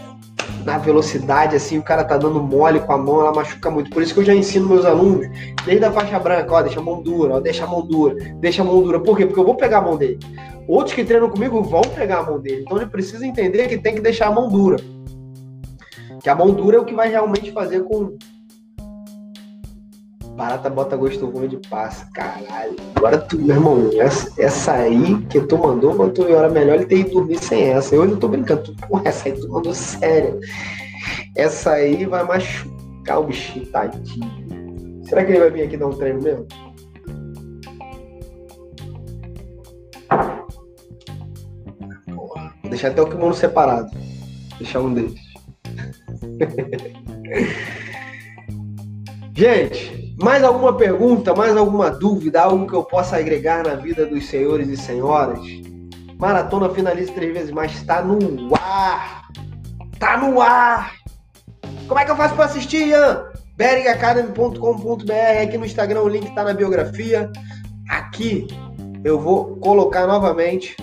na velocidade, assim, o cara tá dando mole com a mão, ela machuca muito. Por isso que eu já ensino meus alunos, desde a faixa branca, ó, deixa a mão dura, ó, deixa a mão dura, deixa a mão dura. Por quê? Porque eu vou pegar a mão dele. Outros que treinam comigo vão pegar a mão dele. Então ele precisa entender que tem que deixar a mão dura. Que a mão dura é o que vai realmente fazer com, Barata bota gosto ruim de passe. Caralho. Agora tu, meu irmão, essa, essa aí que tu mandou, quando tu hora melhor ele ter ido dormir sem essa. Eu não tô brincando. Tu, porra, essa aí tu mandou sério. Essa aí vai machucar o bichinho, tadinho. Será que ele vai vir aqui dar um treino mesmo? Porra. Vou deixar até o kimono separado. deixar um deles. [laughs] Gente, mais alguma pergunta, mais alguma dúvida, algo que eu possa agregar na vida dos senhores e senhoras? Maratona finaliza três vezes mais, está no ar! Tá no ar! Como é que eu faço para assistir, Ian? beringacademy.com.br aqui no Instagram, o link está na biografia. Aqui eu vou colocar novamente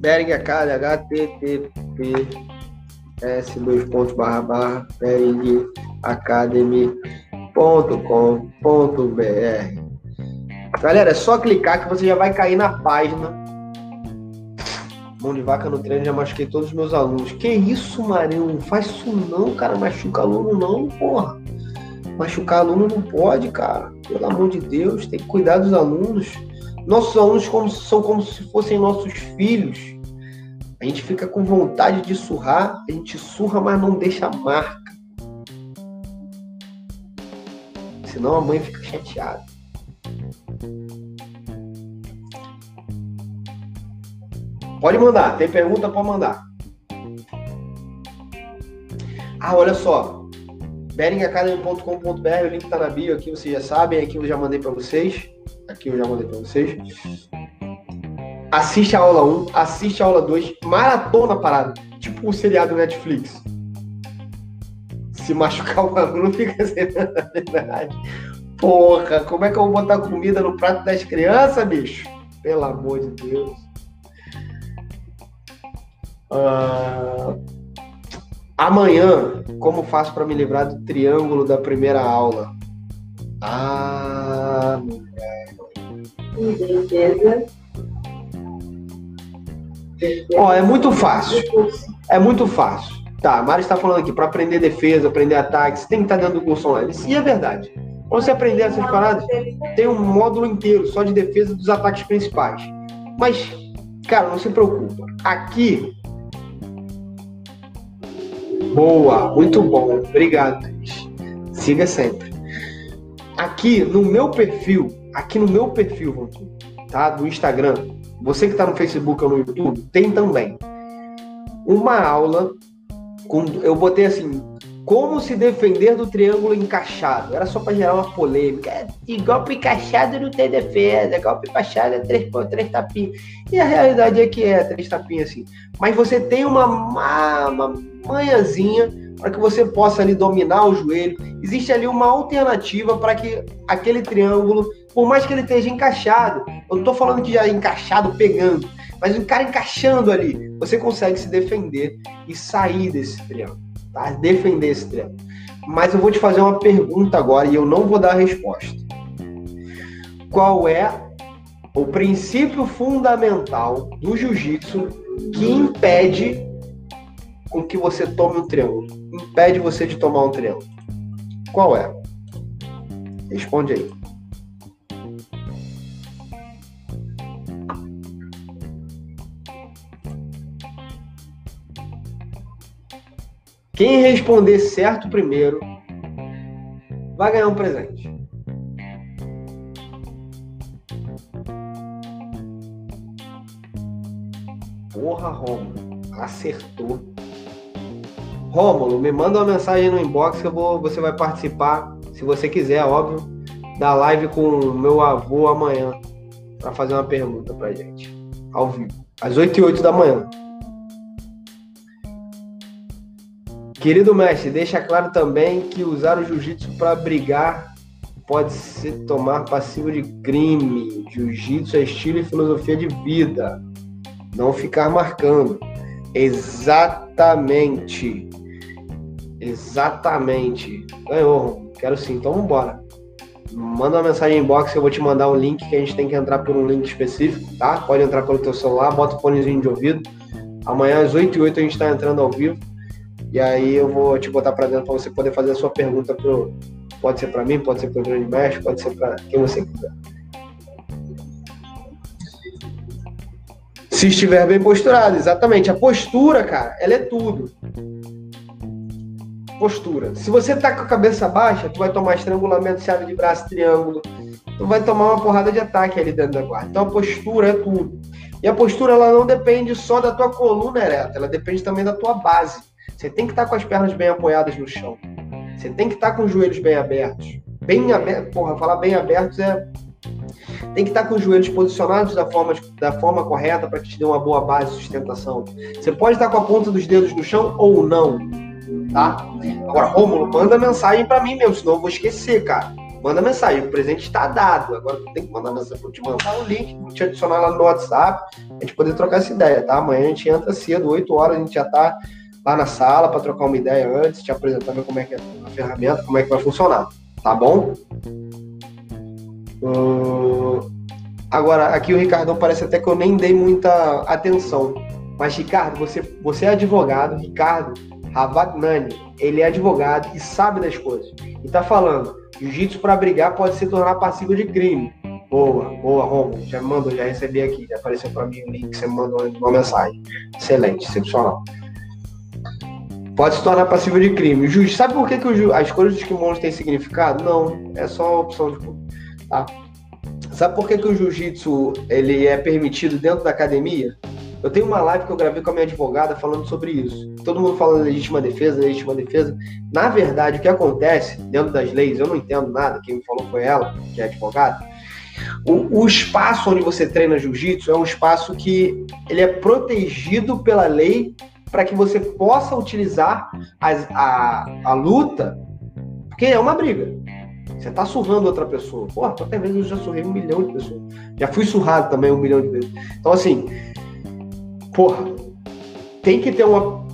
Bering Academy, http s dois barra Galera, é só clicar que você já vai cair na página Mão de vaca no treino, já machuquei todos os meus alunos. Que isso, Marinho? Não faz isso não, cara. Machuca aluno não, porra. Machucar aluno não pode, cara. Pelo amor de Deus, tem que cuidar dos alunos. Nossos alunos como, são como se fossem nossos filhos. A gente fica com vontade de surrar, a gente surra, mas não deixa marca. Senão a mãe fica chateada. Pode mandar, tem pergunta, pode mandar. Ah, olha só. beringacademy.com.br, o link tá na bio aqui, vocês já sabem, aqui eu já mandei para vocês. Aqui eu já mandei para vocês. Assiste a aula 1, assiste a aula 2, maratona parada, tipo um seriado Netflix. Se machucar [laughs] o aluno, fica sem verdade. Porra, como é que eu vou botar comida no prato das crianças, bicho? Pelo amor de Deus. Uh, amanhã, como faço para me livrar do triângulo da primeira aula? Ah, mulher. Defesa. Ó, é muito fácil. É muito fácil. Tá, a Mari está falando aqui, para aprender defesa, aprender ataque, você tem que estar dentro do curso online. E é verdade. Quando você aprender essas paradas, tem um módulo inteiro só de defesa dos ataques principais. Mas, cara, não se preocupa. Aqui Boa, muito bom. Obrigado, Siga sempre. Aqui no meu perfil, aqui no meu perfil, tá? Do Instagram, você que está no Facebook ou no YouTube, tem também uma aula com, eu botei assim, como se defender do triângulo encaixado. Era só para gerar uma polêmica. É, e golpe encaixado não tem defesa. Golpe encaixado é três, três tapinhas. E a realidade é que é três tapinhas assim. Mas você tem uma, uma, uma manhãzinha para que você possa ali dominar o joelho. Existe ali uma alternativa para que aquele triângulo, por mais que ele esteja encaixado, eu não estou falando que já é encaixado pegando, mas o cara encaixando ali, você consegue se defender e sair desse triângulo, tá? Defender esse triângulo. Mas eu vou te fazer uma pergunta agora e eu não vou dar a resposta. Qual é o princípio fundamental do jiu-jitsu que impede com que você tome um triângulo? Impede você de tomar um triângulo. Qual é? Responde aí. Quem responder certo primeiro vai ganhar um presente. Porra, Romulo, acertou. Rômulo, me manda uma mensagem no inbox que eu vou, você vai participar, se você quiser, óbvio, da live com o meu avô amanhã para fazer uma pergunta pra gente, ao vivo, às 8 e 8 da manhã. Querido mestre, deixa claro também que usar o jiu-jitsu para brigar pode se tomar passivo de crime. Jiu-jitsu é estilo e filosofia de vida. Não ficar marcando. Exatamente. Exatamente. Ganhou, quero sim. Então vambora. Manda uma mensagem em que eu vou te mandar um link que a gente tem que entrar por um link específico, tá? Pode entrar pelo teu celular, bota o fonezinho de ouvido. Amanhã às 8 e 8 a gente está entrando ao vivo. E aí eu vou te botar para dentro para você poder fazer a sua pergunta pro. Pode ser para mim, pode ser para o grande mestre, pode ser para quem você quiser. Se estiver bem posturado, exatamente. A postura, cara, ela é tudo postura. Se você tá com a cabeça baixa, tu vai tomar estrangulamento, chave de braço, triângulo. Tu vai tomar uma porrada de ataque ali dentro da guarda. Então a postura é tudo. E a postura ela não depende só da tua coluna ereta, ela depende também da tua base. Você tem que estar tá com as pernas bem apoiadas no chão. Você tem que estar tá com os joelhos bem abertos. Bem abertos, porra, falar bem abertos é tem que estar com os joelhos posicionados da forma, da forma correta para que te dê uma boa base de sustentação. Você pode estar com a ponta dos dedos no chão ou não, tá? Agora, Rômulo, manda mensagem para mim mesmo, senão eu vou esquecer, cara. Manda mensagem, o presente está dado. Agora tu tem que mandar mensagem, vou te mandar o link, vou te adicionar lá no WhatsApp, a gente poder trocar essa ideia, tá? Amanhã a gente entra cedo, 8 horas, a gente já tá lá na sala para trocar uma ideia antes, te apresentar como é que é a ferramenta, como é que vai funcionar, tá bom? Uh, agora, aqui o Ricardão parece até que eu nem dei muita atenção. Mas, Ricardo, você, você é advogado, Ricardo Ravagnani, ele é advogado e sabe das coisas. E tá falando, jiu-jitsu para brigar pode se tornar passivo de crime. Boa, boa, Romulo. Já mandou, já recebi aqui, já apareceu para mim o link, você mandou uma mensagem. Excelente, excepcional. Pode se tornar passivo de crime. Juiz, sabe por que, que o, as cores dos kimonos têm significado? Não, é só opção de Tá? Sabe por que, que o jiu-jitsu ele é permitido dentro da academia? Eu tenho uma live que eu gravei com a minha advogada falando sobre isso. Todo mundo fala legítima defesa, legítima defesa. Na verdade, o que acontece dentro das leis, eu não entendo nada, quem me falou foi ela, que é advogada. O, o espaço onde você treina jiu-jitsu é um espaço que ele é protegido pela lei para que você possa utilizar as, a, a luta, porque é uma briga. Você tá surrando outra pessoa. Porra, até vezes eu já surrei um milhão de pessoas. Já fui surrado também um milhão de vezes. Então, assim, porra, tem que ter uma,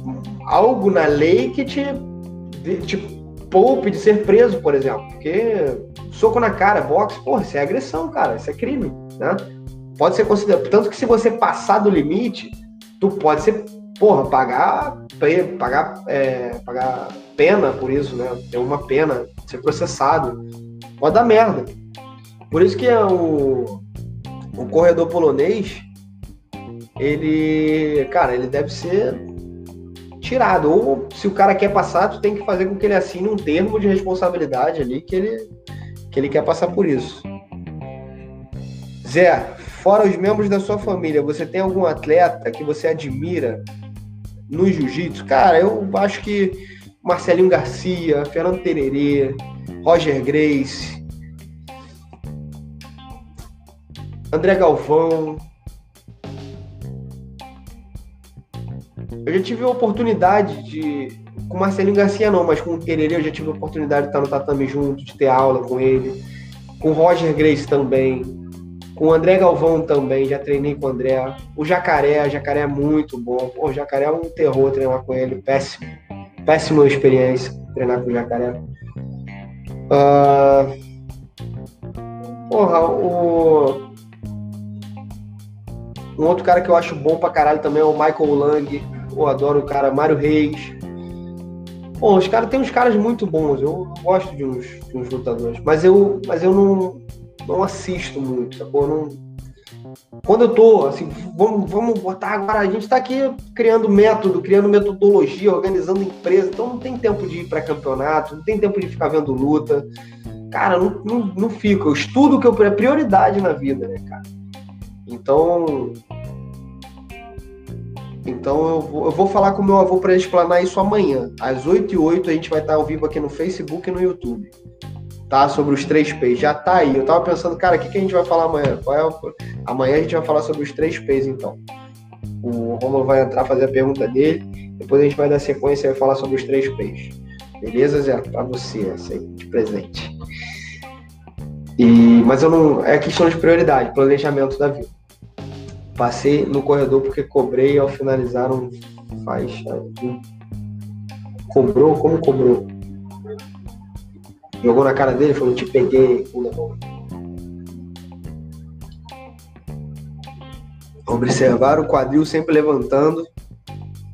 algo na lei que te, te poupe de ser preso, por exemplo. Porque soco na cara, boxe, porra, isso é agressão, cara. Isso é crime, né? Pode ser considerado. Tanto que se você passar do limite, tu pode ser, porra, pagar, pagar, é, pagar pena por isso, né? Ter uma pena, ser processado. Pode dar merda. Por isso que é o, o corredor polonês, ele, cara, ele deve ser tirado. Ou se o cara quer passar, tu tem que fazer com que ele assine um termo de responsabilidade ali que ele, que ele quer passar por isso. Zé, fora os membros da sua família, você tem algum atleta que você admira no jiu-jitsu? Cara, eu acho que Marcelinho Garcia, Fernando Tererê, Roger Grace, André Galvão. Eu já tive a oportunidade de. Com Marcelinho Garcia não, mas com o Tererê eu já tive a oportunidade de estar no tatame junto, de ter aula com ele. Com Roger Grace também. Com o André Galvão também, já treinei com o André. O Jacaré, o Jacaré é muito bom. Pô, o Jacaré é um terror treinar com ele, péssimo péssima experiência treinar com o jacaré. Uh, porra, o. Um outro cara que eu acho bom pra caralho também é o Michael Lang. Eu adoro o cara, Mário Reis. Bom, os caras tem uns caras muito bons. Eu gosto de uns, de uns lutadores. Mas eu, mas eu não, não assisto muito, sacou? Não, quando eu tô, assim, vamos, vamos botar agora, a gente está aqui criando método, criando metodologia, organizando empresa, então não tem tempo de ir para campeonato, não tem tempo de ficar vendo luta. Cara, não, não, não fico. Eu estudo que eu é prioridade na vida, né, cara? Então. Então eu vou, eu vou falar com meu avô para explanar isso amanhã. Às 8 e 8 a gente vai estar ao vivo aqui no Facebook e no YouTube tá? Sobre os três P's. Já tá aí. Eu tava pensando, cara, o que, que a gente vai falar amanhã? Qual é o... Amanhã a gente vai falar sobre os três P's, então. O Romulo vai entrar, fazer a pergunta dele. Depois a gente vai dar sequência e vai falar sobre os três P's. Beleza, Zé? Pra você, essa de presente. E, mas eu não. É questão de prioridade, planejamento da vida. Passei no corredor porque cobrei ao finalizar um faixa. Cobrou? Como cobrou? Jogou na cara dele, falou, te peguei, pula Observar o quadril sempre levantando.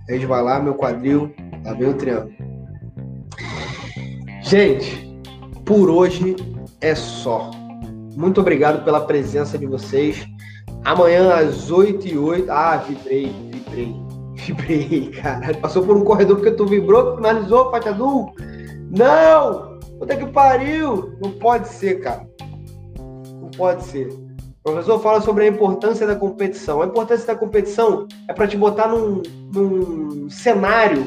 Resvalar meu quadril. Lá vem o triângulo. Gente, por hoje é só. Muito obrigado pela presença de vocês. Amanhã às 8 e 8 Ah, vibrei, vibrei. [laughs] Vibrei, cara. Passou por um corredor porque tu vibrou, finalizou, faixa azul. Não! Puta que pariu! Não pode ser, cara. Não pode ser. O professor fala sobre a importância da competição. A importância da competição é para te botar num, num cenário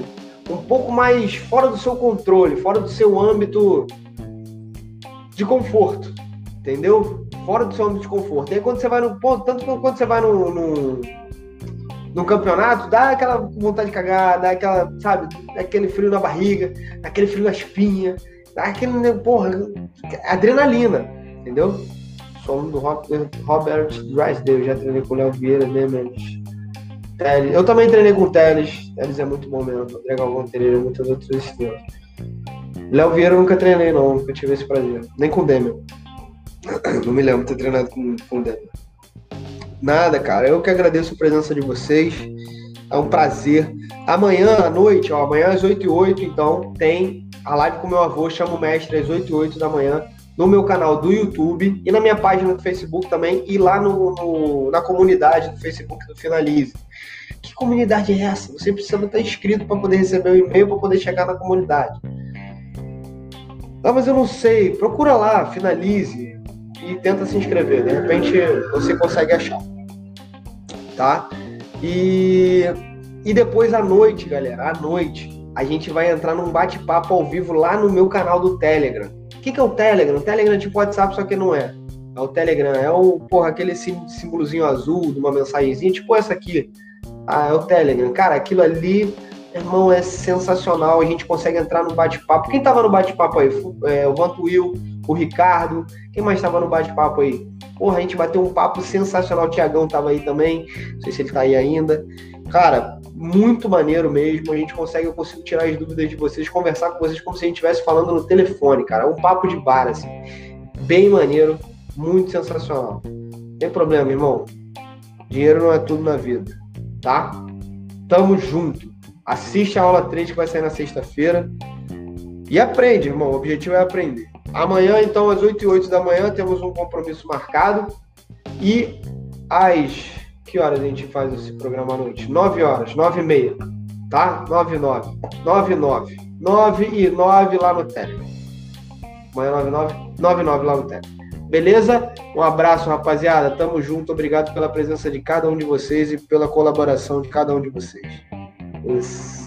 um pouco mais fora do seu controle, fora do seu âmbito de conforto, entendeu? fora do seu âmbito de conforto. E aí quando você vai no ponto, tanto quando você vai no, no, no, campeonato, dá aquela vontade de cagar, dá aquela, sabe, aquele frio na barriga, aquele frio na espinha, aquele, porra, adrenalina, entendeu? Sou um do Robert Drysdale, já treinei com o Léo Vieira, né, menos. Teles. Eu também treinei com o Teles. Teles é muito bom mesmo. André Galvão Pereira, muitos outros estrelas. Léo Vieira eu nunca treinei, não. Nunca tive esse prazer. Nem com o Demel. [clears throat] Não me lembro de ter treinado com, com o Demel. Nada, cara. Eu que agradeço a presença de vocês. É um prazer. Amanhã à noite, ó, amanhã às 8 e 8, então, tem a live com meu avô, chama o mestre às 8 e 8 da manhã, no meu canal do YouTube e na minha página do Facebook também, e lá no, no na comunidade do Facebook do Finalize. Que comunidade é essa? Você precisa estar inscrito para poder receber o e-mail, para poder chegar na comunidade. Ah, mas eu não sei. Procura lá, finalize e tenta se inscrever. De repente você consegue achar. Tá? E, e depois à noite, galera, à noite, a gente vai entrar num bate-papo ao vivo lá no meu canal do Telegram. O que, que é o Telegram? O Telegram é tipo WhatsApp, só que não é. É o Telegram, é o, porra, aquele símbolozinho azul de uma mensagenzinha, tipo essa aqui. Ah, é o Telegram. Cara, aquilo ali, irmão, é sensacional. A gente consegue entrar no bate-papo. Quem tava no bate-papo aí? É, o Vantuil, o Ricardo. Quem mais tava no bate-papo aí? Porra, a gente bateu um papo sensacional. O Tiagão tava aí também. Não sei se ele tá aí ainda. Cara, muito maneiro mesmo. A gente consegue, eu consigo tirar as dúvidas de vocês, conversar com vocês como se a gente estivesse falando no telefone, cara. É um papo de bar, assim. Bem maneiro, muito sensacional. Não tem problema, irmão. Dinheiro não é tudo na vida tá? Tamo junto. Assiste a aula 3 que vai sair na sexta-feira. E aprende, irmão. O objetivo é aprender. Amanhã, então, às 8 e 8 da manhã, temos um compromisso marcado. E às. Horas a gente faz esse programa à noite? 9 horas, 9 e meia. Tá? 9 e 9. 9 e 9. 9 e 9 lá no Telegram. Amanhã 9 e 9. 9 e 9 lá no Telegram. Beleza? Um abraço, rapaziada. Tamo junto. Obrigado pela presença de cada um de vocês e pela colaboração de cada um de vocês. Isso.